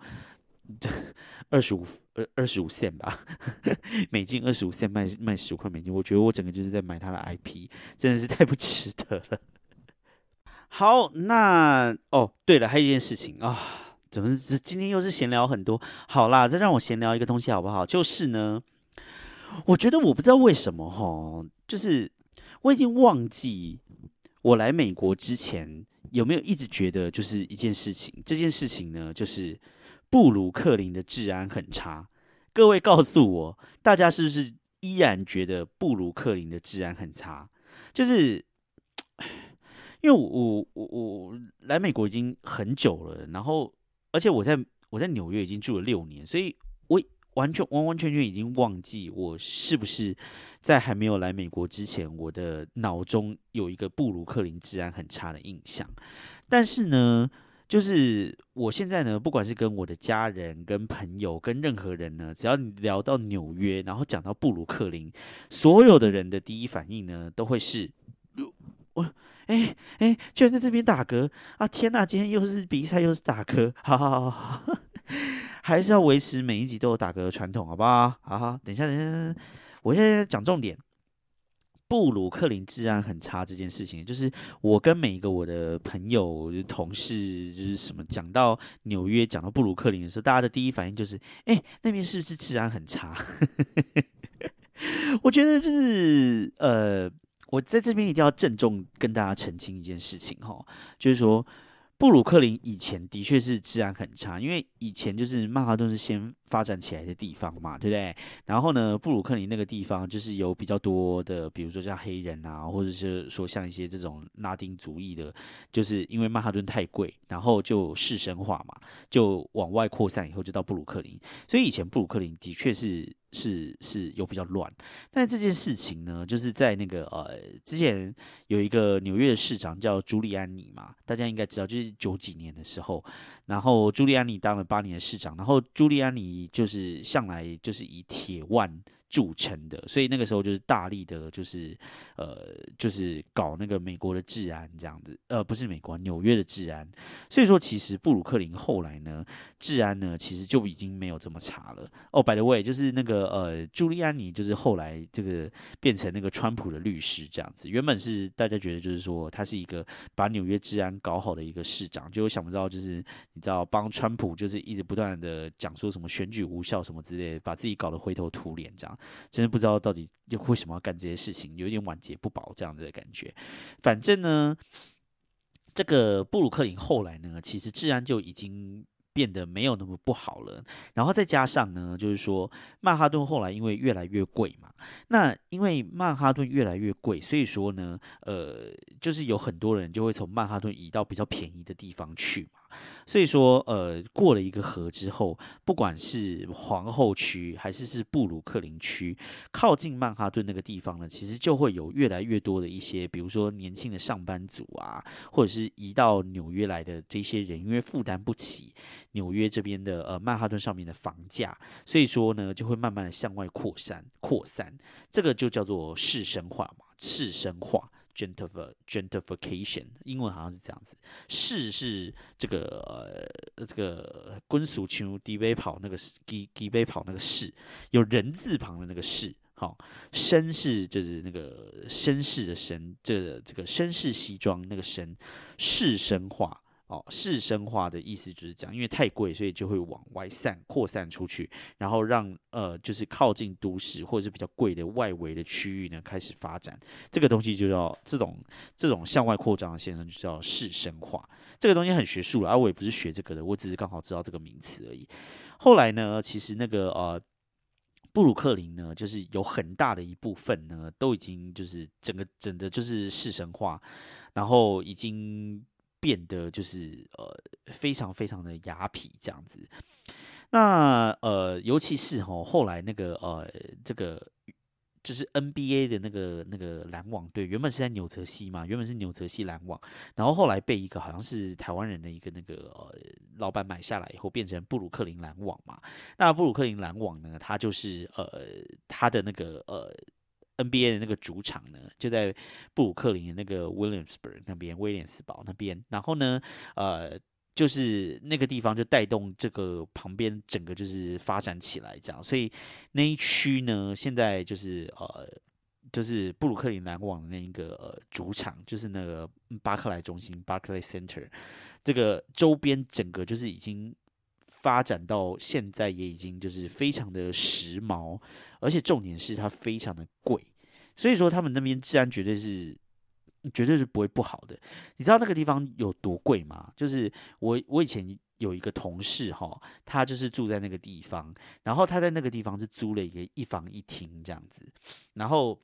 *laughs* 二十五二二十五线吧，*laughs* 美金二十五线卖卖十块美金，我觉得我整个就是在买他的 IP，真的是太不值得了。好，那哦对了，还有一件事情啊，怎么今天又是闲聊很多？好啦，再让我闲聊一个东西好不好？就是呢，我觉得我不知道为什么哈，就是我已经忘记我来美国之前有没有一直觉得就是一件事情，这件事情呢就是。布鲁克林的治安很差，各位告诉我，大家是不是依然觉得布鲁克林的治安很差？就是，因为我我我我来美国已经很久了，然后而且我在我在纽约已经住了六年，所以我完全完完全全已经忘记我是不是在还没有来美国之前，我的脑中有一个布鲁克林治安很差的印象。但是呢？就是我现在呢，不管是跟我的家人、跟朋友、跟任何人呢，只要聊到纽约，然后讲到布鲁克林，所有的人的第一反应呢，都会是我哎哎，居然在这边打嗝啊！天哪，今天又是比赛，又是打嗝，好好好，*laughs* 还是要维持每一集都有打嗝的传统，好不好？好好，等一下，等一下，我现在讲重点。布鲁克林治安很差这件事情，就是我跟每一个我的朋友、同事，就是什么讲到纽约、讲到布鲁克林的时候，大家的第一反应就是：哎，那边是不是治安很差？*laughs* 我觉得就是呃，我在这边一定要郑重跟大家澄清一件事情哈，就是说。布鲁克林以前的确是治安很差，因为以前就是曼哈顿是先发展起来的地方嘛，对不对？然后呢，布鲁克林那个地方就是有比较多的，比如说像黑人啊，或者是说像一些这种拉丁族裔的，就是因为曼哈顿太贵，然后就市生化嘛，就往外扩散以后就到布鲁克林，所以以前布鲁克林的确是。是是有比较乱，但这件事情呢，就是在那个呃之前有一个纽约的市长叫朱利安尼嘛，大家应该知道，就是九几年的时候，然后朱利安尼当了八年的市长，然后朱利安尼就是向来就是以铁腕。著称的，所以那个时候就是大力的，就是呃，就是搞那个美国的治安这样子，呃，不是美国，纽约的治安。所以说，其实布鲁克林后来呢，治安呢，其实就已经没有这么差了。哦，by the way，就是那个呃，朱利安尼，就是后来这个变成那个川普的律师这样子。原本是大家觉得就是说他是一个把纽约治安搞好的一个市长，就想不到就是你知道帮川普就是一直不断的讲说什么选举无效什么之类，把自己搞得灰头土脸这样。真的不知道到底又为什么要干这些事情，有点晚节不保这样子的感觉。反正呢，这个布鲁克林后来呢，其实治安就已经。变得没有那么不好了。然后再加上呢，就是说曼哈顿后来因为越来越贵嘛，那因为曼哈顿越来越贵，所以说呢，呃，就是有很多人就会从曼哈顿移到比较便宜的地方去嘛。所以说，呃，过了一个河之后，不管是皇后区还是是布鲁克林区，靠近曼哈顿那个地方呢，其实就会有越来越多的一些，比如说年轻的上班族啊，或者是移到纽约来的这些人，因为负担不起纽约这边的呃曼哈顿上面的房价，所以说呢，就会慢慢的向外扩散扩散，这个就叫做市生化嘛，市生化。gentrification，英文好像是这样子。市是这个呃这个归属区低杯跑那个低低杯跑那个市，有人字旁的那个市。好，绅士就是那个绅士的绅，这这个绅士西装那个绅，士绅化。哦，市生化的意思就是讲，因为太贵，所以就会往外散、扩散出去，然后让呃，就是靠近都市或者是比较贵的外围的区域呢开始发展。这个东西就叫这种这种向外扩张的现象，就叫市生化。这个东西很学术了，而我也不是学这个的，我只是刚好知道这个名词而已。后来呢，其实那个呃，布鲁克林呢，就是有很大的一部分呢，都已经就是整个整的就是市生化，然后已经。变得就是呃非常非常的雅痞这样子，那呃尤其是哈后来那个呃这个就是 NBA 的那个那个篮网队，原本是在纽泽西嘛，原本是纽泽西篮网，然后后来被一个好像是台湾人的一个那个呃老板买下来以后，变成布鲁克林篮网嘛。那布鲁克林篮网呢，它就是呃它的那个呃。NBA 的那个主场呢，就在布鲁克林的那个 Williamsburg 那边，威廉斯堡那边。然后呢，呃，就是那个地方就带动这个旁边整个就是发展起来，这样。所以那一区呢，现在就是呃，就是布鲁克林篮网的那一个主场，就是那个巴克莱中心 （Barclay Center）。这个周边整个就是已经。发展到现在也已经就是非常的时髦，而且重点是它非常的贵，所以说他们那边治安绝对是绝对是不会不好的。你知道那个地方有多贵吗？就是我我以前有一个同事哈，他就是住在那个地方，然后他在那个地方是租了一个一房一厅这样子，然后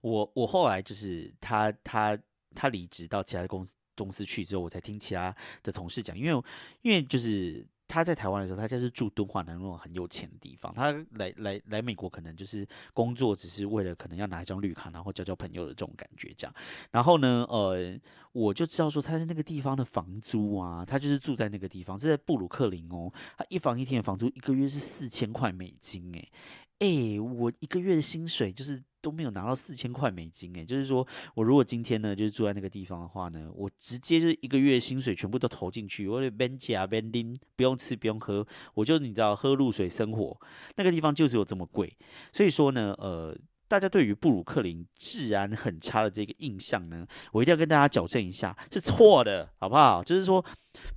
我我后来就是他他他离职到其他的公司公司去之后，我才听其他的同事讲，因为因为就是。他在台湾的时候，他就是住敦化南路很有钱的地方。他来来来美国，可能就是工作，只是为了可能要拿一张绿卡，然后交交朋友的这种感觉这样。然后呢，呃，我就知道说他在那个地方的房租啊，他就是住在那个地方，是在布鲁克林哦。他一房一厅的房租一个月是四千块美金，诶。哎，我一个月的薪水就是都没有拿到四千块美金，哎，就是说我如果今天呢，就是住在那个地方的话呢，我直接就是一个月薪水全部都投进去，我的 ben 加 ben 拎，不用吃不用喝，我就你知道喝露水生活，那个地方就是有这么贵，所以说呢，呃，大家对于布鲁克林治安很差的这个印象呢，我一定要跟大家矫正一下，是错的，好不好？就是说，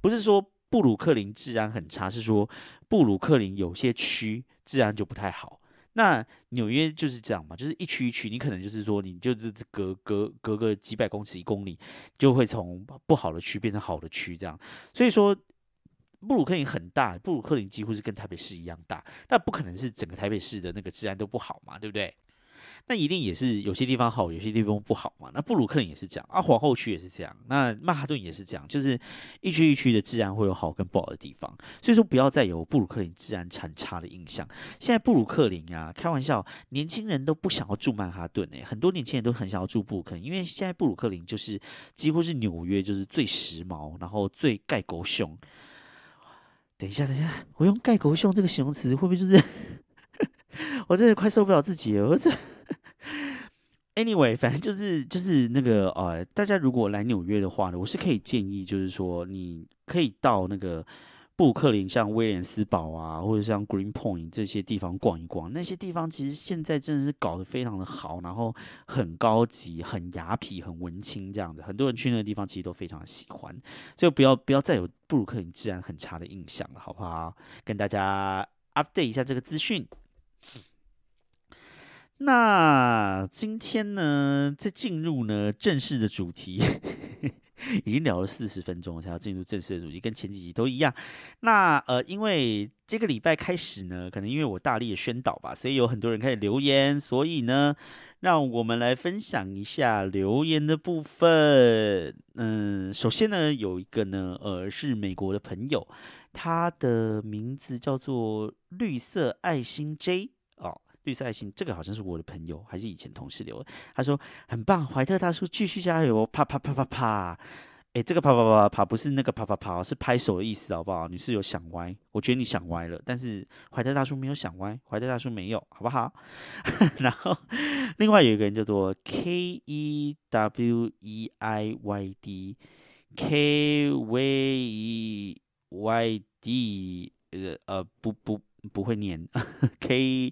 不是说布鲁克林治安很差，是说布鲁克林有些区治安就不太好。那纽约就是这样嘛，就是一区一区，你可能就是说，你就是隔隔隔个几百公尺一公里，就会从不好的区变成好的区这样。所以说，布鲁克林很大，布鲁克林几乎是跟台北市一样大，那不可能是整个台北市的那个治安都不好嘛，对不对？那一定也是有些地方好，有些地方不好嘛。那布鲁克林也是这样啊，皇后区也是这样，那曼哈顿也是这样，就是一区一区的治安会有好跟不好的地方。所以说不要再有布鲁克林治安很差的印象。现在布鲁克林啊，开玩笑，年轻人都不想要住曼哈顿诶，很多年轻人都很想要住布鲁克林，因为现在布鲁克林就是几乎是纽约就是最时髦，然后最盖狗熊。等一下，等一下，我用盖狗熊这个形容词会不会就是 *laughs* 我真的快受不了自己了？我这。Anyway，反正就是就是那个呃，大家如果来纽约的话呢，我是可以建议，就是说你可以到那个布鲁克林，像威廉斯堡啊，或者像 Green Point 这些地方逛一逛。那些地方其实现在真的是搞得非常的好，然后很高级、很雅痞、很文青这样子。很多人去那个地方其实都非常喜欢，所以不要不要再有布鲁克林治安很差的印象了，好不好？跟大家 update 一下这个资讯。那今天呢，在进入呢正式的主题 *laughs* 已经聊了四十分钟，才要进入正式的主题，跟前几集都一样。那呃，因为这个礼拜开始呢，可能因为我大力的宣导吧，所以有很多人开始留言，所以呢，让我们来分享一下留言的部分。嗯，首先呢，有一个呢，呃，是美国的朋友，他的名字叫做绿色爱心 J 哦。绿色爱心，这个好像是我的朋友，还是以前同事留的。他说很棒，怀特大叔继续加油，啪啪啪啪啪。哎，这个啪啪啪啪不是那个啪啪啪，是拍手的意思，好不好？你是有想歪，我觉得你想歪了，但是怀特大叔没有想歪，怀特大叔没有，好不好？*laughs* 然后另外有一个人叫做 K E W E I Y D K V E Y D，呃呃，不不不会念 *laughs* K。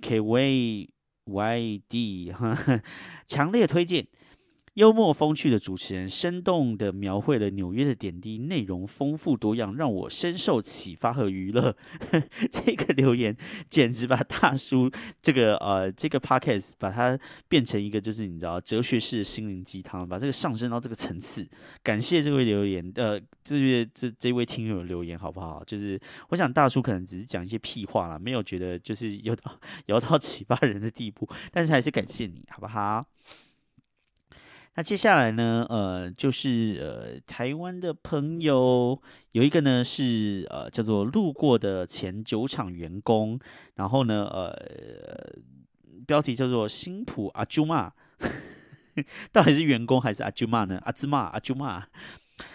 K Y Y D，强烈推荐。幽默风趣的主持人，生动的描绘了纽约的点滴，内容丰富多样，让我深受启发和娱乐。*laughs* 这个留言简直把大叔这个呃这个 podcast 把它变成一个就是你知道哲学式的心灵鸡汤，把这个上升到这个层次。感谢这位留言，呃，这位这这位听友留言好不好？就是我想大叔可能只是讲一些屁话了，没有觉得就是有到有到启发人的地步，但是还是感谢你好不好？那接下来呢？呃，就是呃，台湾的朋友有一个呢，是呃，叫做路过的前酒厂员工。然后呢，呃，标题叫做新普阿朱玛，*laughs* 到底是员工还是阿朱玛呢？阿兹玛阿朱玛。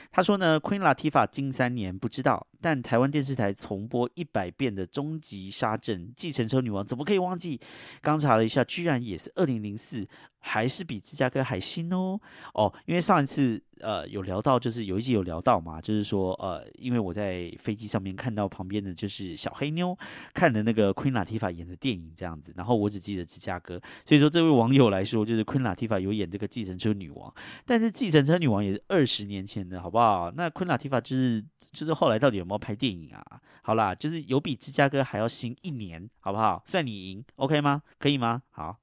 他说呢，Queen Latifah 近三年不知道，但台湾电视台重播一百遍的《终极杀阵》，继承车女王怎么可以忘记？刚查了一下，居然也是二零零四，还是比芝加哥还新哦。哦，因为上一次。呃，有聊到，就是有一集有聊到嘛，就是说，呃，因为我在飞机上面看到旁边的就是小黑妞看的那个 Queen Latifah 演的电影这样子，然后我只记得芝加哥，所以说这位网友来说，就是 Queen Latifah 有演这个计程车女王，但是计程车女王也是二十年前的，好不好？那 Queen Latifah 就是就是后来到底有没有拍电影啊？好啦，就是有比芝加哥还要新一年，好不好？算你赢，OK 吗？可以吗？好。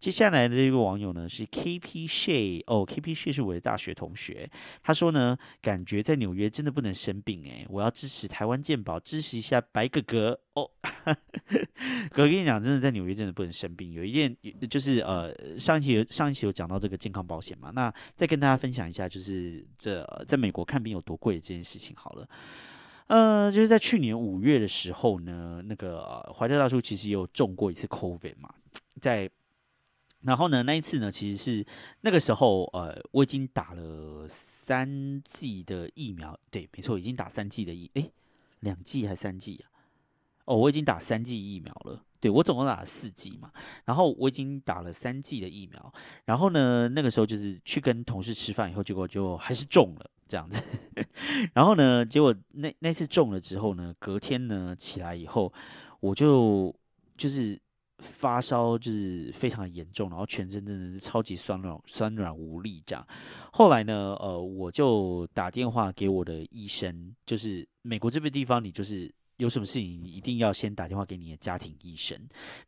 接下来的这个网友呢是 K P s h a 哦，K P s h a 是我的大学同学。他说呢，感觉在纽约真的不能生病诶，我要支持台湾健保，支持一下白哥哥哦。*laughs* 哥跟你讲，真的在纽约真的不能生病。有一件就是呃，上一期有上一期有讲到这个健康保险嘛，那再跟大家分享一下，就是这在美国看病有多贵这件事情好了。呃，就是在去年五月的时候呢，那个怀特大叔其实也有中过一次 COVID 嘛，在。然后呢，那一次呢，其实是那个时候，呃，我已经打了三剂的疫苗，对，没错，已经打三剂的疫，诶，两剂还三剂啊？哦，我已经打三剂疫苗了，对我总共打了四剂嘛，然后我已经打了三剂的疫苗，然后呢，那个时候就是去跟同事吃饭以后，结果就还是中了这样子，*laughs* 然后呢，结果那那次中了之后呢，隔天呢起来以后，我就就是。发烧就是非常严重，然后全身真的是超级酸软、酸软无力这样。后来呢，呃，我就打电话给我的医生，就是美国这边地方，你就是有什么事情，你一定要先打电话给你的家庭医生，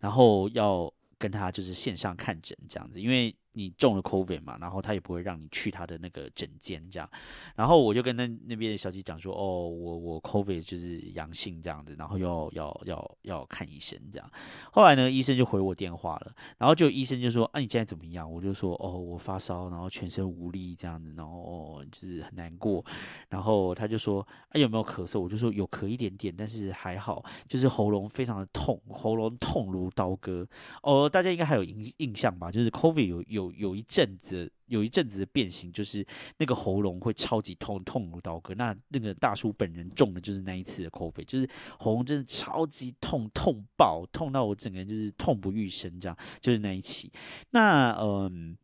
然后要跟他就是线上看诊这样子，因为。你中了 COVID 嘛，然后他也不会让你去他的那个诊间这样，然后我就跟那那边的小姐讲说，哦，我我 COVID 就是阳性这样子，然后要要要要看医生这样。后来呢，医生就回我电话了，然后就医生就说，啊，你现在怎么样？我就说，哦，我发烧，然后全身无力这样子，然后就是很难过。然后他就说，啊，有没有咳嗽？我就说有咳一点点，但是还好，就是喉咙非常的痛，喉咙痛如刀割。哦，大家应该还有印印象吧？就是 COVID 有有。有有一阵子，有一阵子的变形，就是那个喉咙会超级痛，痛如刀割。那那个大叔本人中的就是那一次的 COVID，就是喉咙真的超级痛，痛爆，痛到我整个人就是痛不欲生，这样就是那一期。那嗯。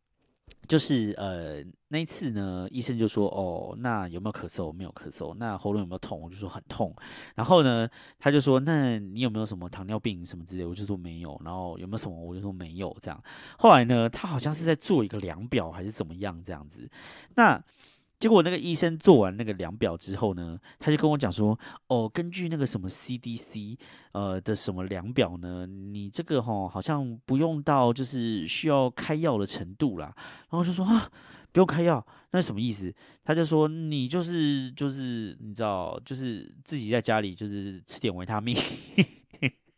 就是呃那一次呢，医生就说哦，那有没有咳嗽？没有咳嗽。那喉咙有没有痛？我就说很痛。然后呢，他就说那你有没有什么糖尿病什么之类？我就说没有。然后有没有什么？我就说没有。这样。后来呢，他好像是在做一个量表还是怎么样这样子。那。结果那个医生做完那个量表之后呢，他就跟我讲说：“哦，根据那个什么 CDC 呃的什么量表呢，你这个哈好像不用到就是需要开药的程度啦。”然后就说：“啊，不用开药，那什么意思？他就说你就是就是你知道，就是自己在家里就是吃点维他命。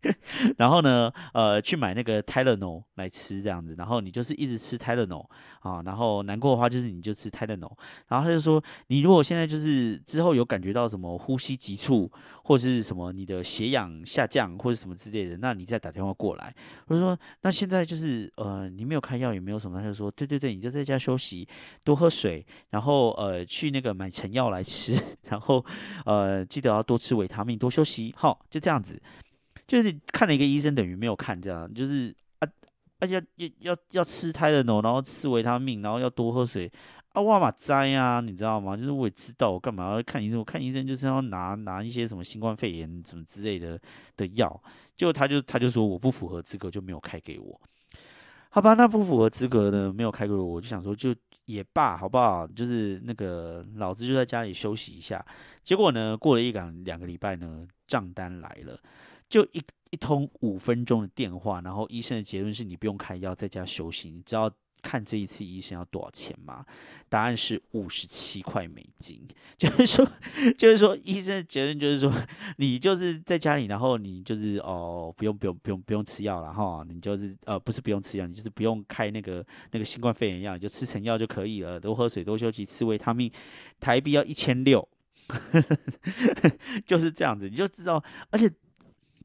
*laughs* 然后呢，呃，去买那个泰勒诺来吃这样子，然后你就是一直吃泰勒诺啊，然后难过的话就是你就吃泰勒诺，然后他就说，你如果现在就是之后有感觉到什么呼吸急促，或是什么你的血氧下降或者什么之类的，那你再打电话过来。我就说，那现在就是呃，你没有开药也没有什么，他就说，对对对，你就在家休息，多喝水，然后呃，去那个买成药来吃，*laughs* 然后呃，记得要多吃维他命，多休息，好，就这样子。就是看了一个医生，等于没有看，这样就是啊啊要要要要吃泰勒诺，然后吃维他命，然后要多喝水啊，哇嘛摘啊，你知道吗？就是我也知道，我干嘛要看医生？我看医生就是要拿拿一些什么新冠肺炎什么之类的的药，就他就他就说我不符合资格，就没有开给我。好吧，那不符合资格的没有开给我，我就想说就也罢，好不好？就是那个老子就在家里休息一下。结果呢，过了一两两个礼拜呢，账单来了。就一一通五分钟的电话，然后医生的结论是你不用开药，在家休息。你知道看这一次医生要多少钱吗？答案是五十七块美金。*laughs* 就是说，就是说，医生的结论就是说，你就是在家里，然后你就是哦，不用不用不用不用吃药了哈，你就是呃不是不用吃药，你就是不用开那个那个新冠肺炎药，你就吃成药就可以了。多喝水，多休息，吃维他命，台币要一千六，*laughs* 就是这样子，你就知道，而且。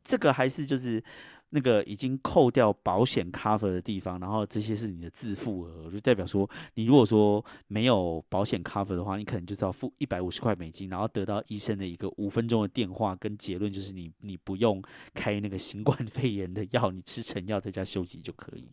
这个还是就是那个已经扣掉保险 cover 的地方，然后这些是你的自付额，就代表说你如果说没有保险 cover 的话，你可能就是要付一百五十块美金，然后得到医生的一个五分钟的电话跟结论，就是你你不用开那个新冠肺炎的药，你吃成药在家休息就可以。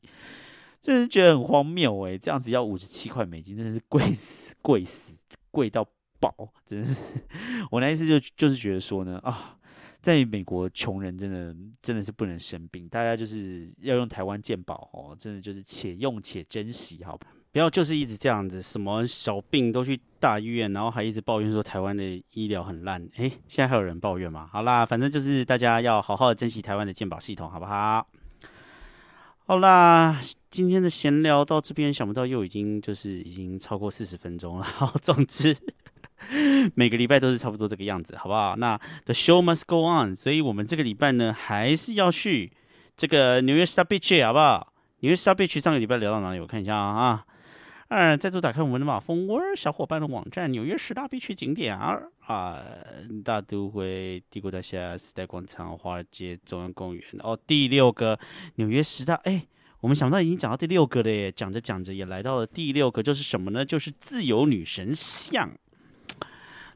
真是觉得很荒谬诶，这样子要五十七块美金，真的是贵死贵死贵到爆，真的是。*laughs* 我那一次就就是觉得说呢啊。在美国，穷人真的真的是不能生病，大家就是要用台湾健保哦，真的就是且用且珍惜，好吧？不要就是一直这样子，什么小病都去大医院，然后还一直抱怨说台湾的医疗很烂。诶，现在还有人抱怨吗？好啦，反正就是大家要好好的珍惜台湾的健保系统，好不好？好啦，今天的闲聊到这边，想不到又已经就是已经超过四十分钟了。*laughs* 好，总之。*laughs* 每个礼拜都是差不多这个样子，好不好？那 The show must go on，所以我们这个礼拜呢，还是要去这个纽约 Star Beach，好不好？纽约 Star Beach 上个礼拜聊到哪里？我看一下啊，嗯，再度打开我们的马蜂窝小伙伴的网站，纽约十大必去景点啊，啊，大都会、帝国大厦、时代广场、华尔街、中央公园。哦，第六个纽约十大，哎，我们想不到已经讲到第六个了耶，讲着讲着也来到了第六个，就是什么呢？就是自由女神像。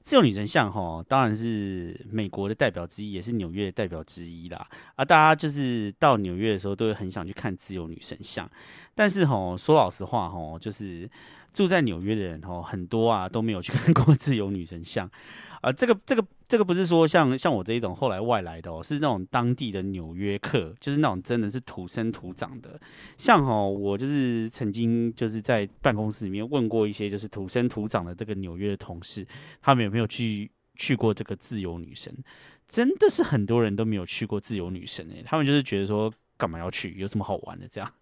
自由女神像哈，当然是美国的代表之一，也是纽约的代表之一啦。啊，大家就是到纽约的时候，都会很想去看自由女神像。但是哈，说老实话哈，就是住在纽约的人哈，很多啊都没有去看过自由女神像。啊，这个这个这个不是说像像我这一种后来外来的哦，是那种当地的纽约客，就是那种真的是土生土长的。像哦，我就是曾经就是在办公室里面问过一些就是土生土长的这个纽约的同事，他们有没有去去过这个自由女神？真的是很多人都没有去过自由女神诶，他们就是觉得说干嘛要去，有什么好玩的这样。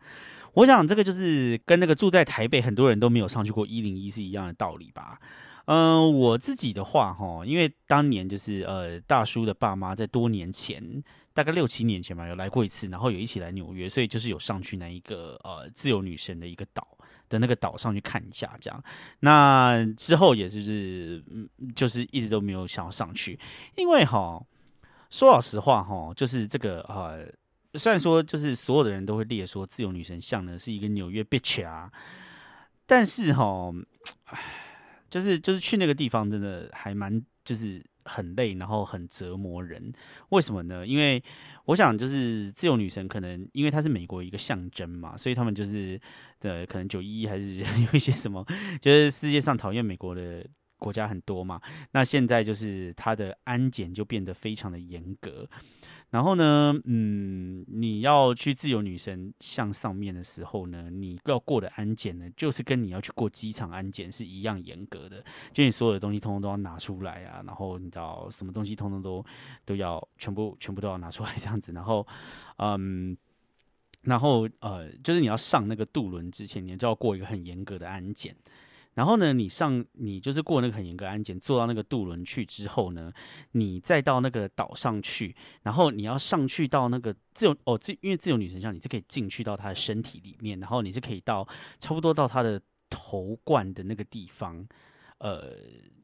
我想这个就是跟那个住在台北很多人都没有上去过一零一是一样的道理吧。嗯，我自己的话哈，因为当年就是呃大叔的爸妈在多年前，大概六七年前吧，有来过一次，然后有一起来纽约，所以就是有上去那一个呃自由女神的一个岛的那个岛上去看一下这样。那之后也就是，就是一直都没有想要上去，因为哈说老实话哈，就是这个呃虽然说就是所有的人都会列说自由女神像呢是一个纽约 bitch 啊，但是哈唉。就是就是去那个地方真的还蛮就是很累，然后很折磨人。为什么呢？因为我想就是自由女神可能因为她是美国一个象征嘛，所以他们就是的可能九一还是 *laughs* 有一些什么，就是世界上讨厌美国的国家很多嘛。那现在就是它的安检就变得非常的严格。然后呢，嗯，你要去自由女神像上面的时候呢，你要过的安检呢，就是跟你要去过机场安检是一样严格的，就你所有的东西通通都要拿出来啊，然后你知道什么东西通通都都要全部全部都要拿出来这样子，然后，*laughs* 嗯，然后呃，就是你要上那个渡轮之前，你就要过一个很严格的安检。然后呢，你上你就是过那个很严格安检，坐到那个渡轮去之后呢，你再到那个岛上去，然后你要上去到那个自由哦，自因为自由女神像你是可以进去到她的身体里面，然后你是可以到差不多到她的头冠的那个地方。呃，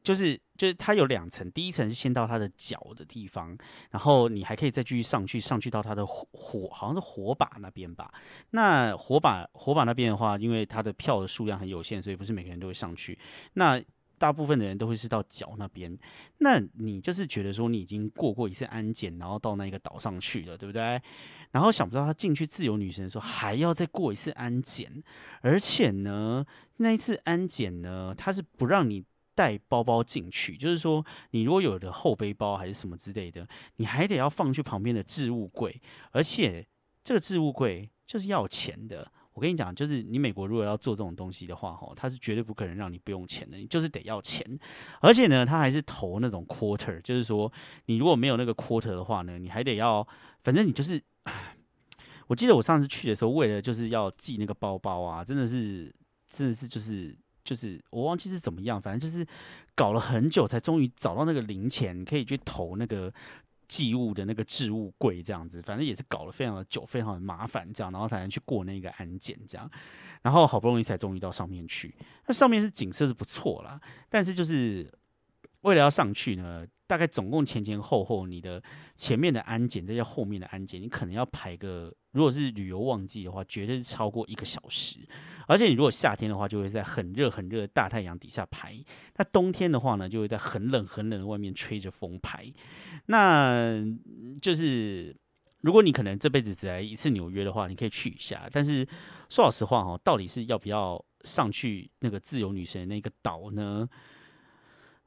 就是就是它有两层，第一层是先到它的脚的地方，然后你还可以再继续上去，上去到它的火火好像是火把那边吧。那火把火把那边的话，因为它的票的数量很有限，所以不是每个人都会上去。那大部分的人都会是到脚那边。那你就是觉得说你已经过过一次安检，然后到那个岛上去了，对不对？然后想不到他进去自由女神的时候还要再过一次安检，而且呢，那一次安检呢，他是不让你带包包进去，就是说你如果有的后背包还是什么之类的，你还得要放去旁边的置物柜，而且这个置物柜就是要钱的。我跟你讲，就是你美国如果要做这种东西的话，哈，他是绝对不可能让你不用钱的，你就是得要钱。而且呢，他还是投那种 quarter，就是说你如果没有那个 quarter 的话呢，你还得要，反正你就是，我记得我上次去的时候，为了就是要寄那个包包啊，真的是，真的是就是就是我忘记是怎么样，反正就是搞了很久才终于找到那个零钱，可以去投那个。寄物的那个置物柜这样子，反正也是搞了非常的久，非常的麻烦，这样，然后才能去过那个安检，这样，然后好不容易才终于到上面去。那上面是景色是不错啦，但是就是为了要上去呢。大概总共前前后后，你的前面的安检，再加后面的安检，你可能要排个，如果是旅游旺季的话，绝对是超过一个小时。而且你如果夏天的话，就会在很热很热的大太阳底下排；那冬天的话呢，就会在很冷很冷的外面吹着风排。那就是如果你可能这辈子只来一次纽约的话，你可以去一下。但是说老实话哈，到底是要不要上去那个自由女神那个岛呢？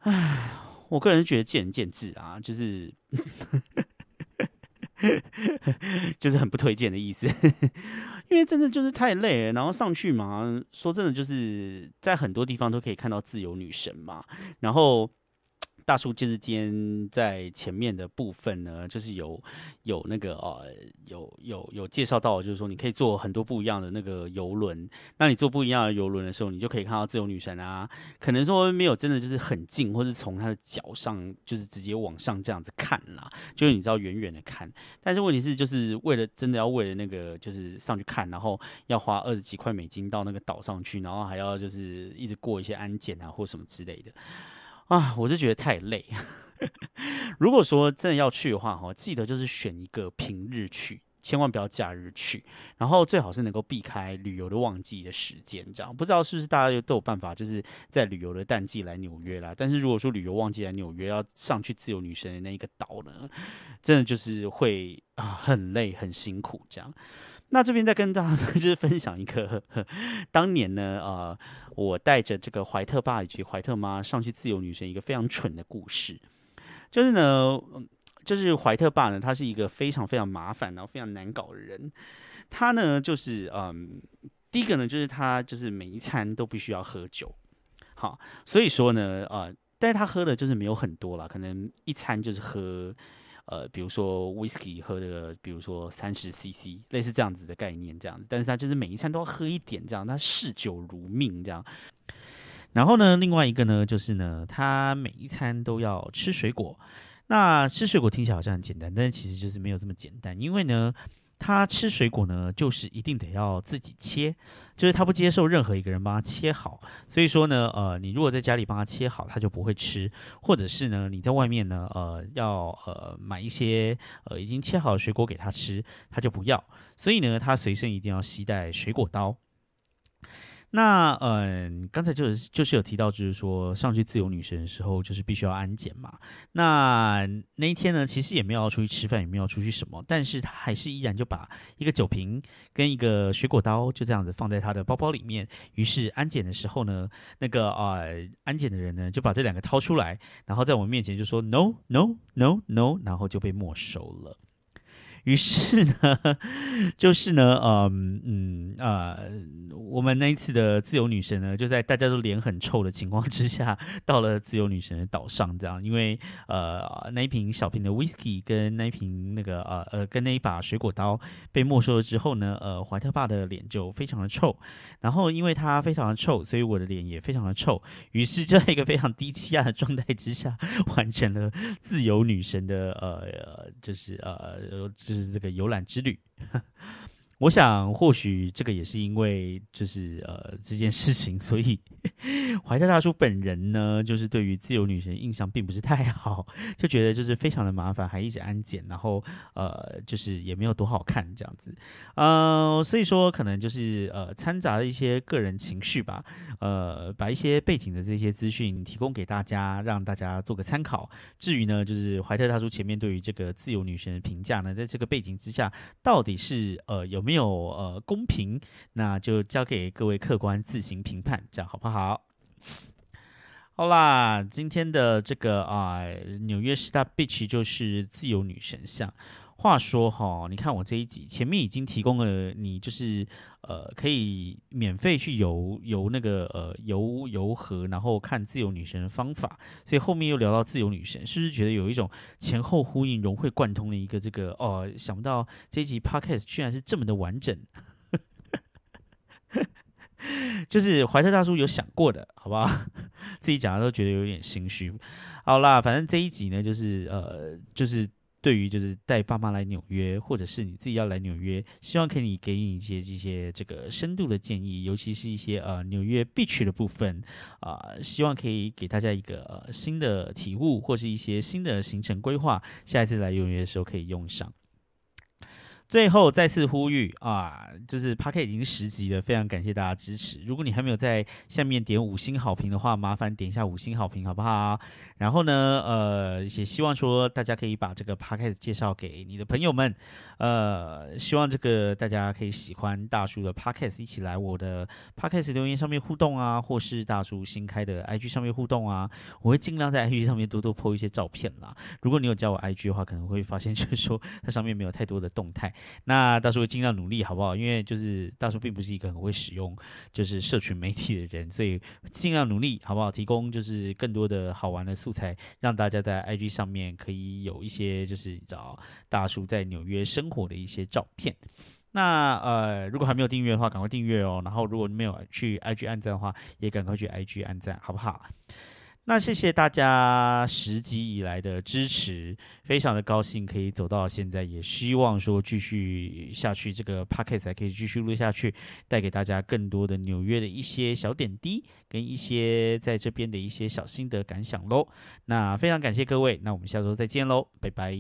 唉。我个人是觉得见仁见智啊，就是 *laughs* 就是很不推荐的意思，*laughs* 因为真的就是太累了，然后上去嘛，说真的就是在很多地方都可以看到自由女神嘛，然后。大叔就是今天在前面的部分呢，就是有有那个呃，有有有介绍到，就是说你可以坐很多不一样的那个游轮。那你坐不一样的游轮的时候，你就可以看到自由女神啊。可能说没有真的就是很近，或是从她的脚上就是直接往上这样子看啦，就是你知道远远的看。但是问题是，就是为了真的要为了那个就是上去看，然后要花二十几块美金到那个岛上去，然后还要就是一直过一些安检啊或什么之类的。啊，我是觉得太累。*laughs* 如果说真的要去的话，哈，记得就是选一个平日去，千万不要假日去。然后最好是能够避开旅游的旺季的时间，这样不知道是不是大家都有办法，就是在旅游的淡季来纽约啦。但是如果说旅游旺季来纽约，要上去自由女神的那一个岛呢，真的就是会啊很累很辛苦这样。那这边再跟大家 *laughs* 就是分享一个，*laughs* 当年呢，呃，我带着这个怀特爸以及怀特妈上去自由女神一个非常蠢的故事，就是呢，就是怀特爸呢，他是一个非常非常麻烦然后非常难搞的人，他呢就是嗯，第一个呢就是他就是每一餐都必须要喝酒，好，所以说呢，呃，但是他喝的就是没有很多了，可能一餐就是喝。呃，比如说 whisky 喝的，比如说三十 CC，类似这样子的概念，这样子。但是他就是每一餐都要喝一点，这样他嗜酒如命这样。然后呢，另外一个呢，就是呢，他每一餐都要吃水果。那吃水果听起来好像很简单，但是其实就是没有这么简单，因为呢。他吃水果呢，就是一定得要自己切，就是他不接受任何一个人帮他切好。所以说呢，呃，你如果在家里帮他切好，他就不会吃；或者是呢，你在外面呢，呃，要呃买一些呃已经切好的水果给他吃，他就不要。所以呢，他随身一定要携带水果刀。那嗯，刚才就是就是有提到，就是说上去自由女神的时候，就是必须要安检嘛。那那一天呢，其实也没有要出去吃饭，也没有出去什么，但是他还是依然就把一个酒瓶跟一个水果刀就这样子放在他的包包里面。于是安检的时候呢，那个呃安检的人呢就把这两个掏出来，然后在我们面前就说 no no no no，然后就被没收了。于是呢，就是呢，嗯嗯呃，我们那一次的自由女神呢，就在大家都脸很臭的情况之下，到了自由女神的岛上，这样，因为呃那一瓶小瓶的 whisky 跟那一瓶那个呃呃跟那一把水果刀被没收了之后呢，呃怀特爸的脸就非常的臭，然后因为他非常的臭，所以我的脸也非常的臭，于是就在一个非常低气压的状态之下，完成了自由女神的呃就是呃就是就是这个游览之旅。我想，或许这个也是因为就是呃这件事情，*laughs* 所以怀特大叔本人呢，就是对于自由女神印象并不是太好，就觉得就是非常的麻烦，还一直安检，然后呃就是也没有多好看这样子，呃所以说可能就是呃掺杂了一些个人情绪吧，呃把一些背景的这些资讯提供给大家，让大家做个参考。至于呢，就是怀特大叔前面对于这个自由女神的评价呢，在这个背景之下，到底是呃有没有呃公平，那就交给各位客官自行评判，这样好不好？好啦，今天的这个啊，纽约十大 beach 就是自由女神像。话说哈，你看我这一集前面已经提供了你，就是呃可以免费去游游那个呃游游河，然后看自由女神的方法，所以后面又聊到自由女神，是不是觉得有一种前后呼应、融会贯通的一个这个哦？想不到这一集 podcast 居然是这么的完整，*laughs* 就是怀特大叔有想过的，好不好？*laughs* 自己讲的都觉得有点心虚。好啦，反正这一集呢，就是呃，就是。对于就是带爸妈来纽约，或者是你自己要来纽约，希望可以给你一些一些这个深度的建议，尤其是一些呃纽约必去的部分啊，希望可以给大家一个新的体悟，或是一些新的行程规划，下一次来纽约的时候可以用上。最后再次呼吁啊，就是 p a r k 已经十集了，非常感谢大家支持。如果你还没有在下面点五星好评的话，麻烦点一下五星好评，好不好？然后呢，呃，也希望说大家可以把这个 p a r k 介绍给你的朋友们。呃，希望这个大家可以喜欢大叔的 p a r k 一起来我的 p a r k 留言上面互动啊，或是大叔新开的 IG 上面互动啊，我会尽量在 IG 上面多多 po 一些照片啦。如果你有加我 IG 的话，可能会发现就是说它上面没有太多的动态。那大叔尽量努力，好不好？因为就是大叔并不是一个很会使用就是社群媒体的人，所以尽量努力，好不好？提供就是更多的好玩的素材，让大家在 IG 上面可以有一些就是找大叔在纽约生活的一些照片。那呃，如果还没有订阅的话，赶快订阅哦。然后如果没有去 IG 按赞的话，也赶快去 IG 按赞，好不好？那谢谢大家十集以来的支持，非常的高兴可以走到现在，也希望说继续下去，这个 podcast 还可以继续录下去，带给大家更多的纽约的一些小点滴，跟一些在这边的一些小心得感想喽。那非常感谢各位，那我们下周再见喽，拜拜。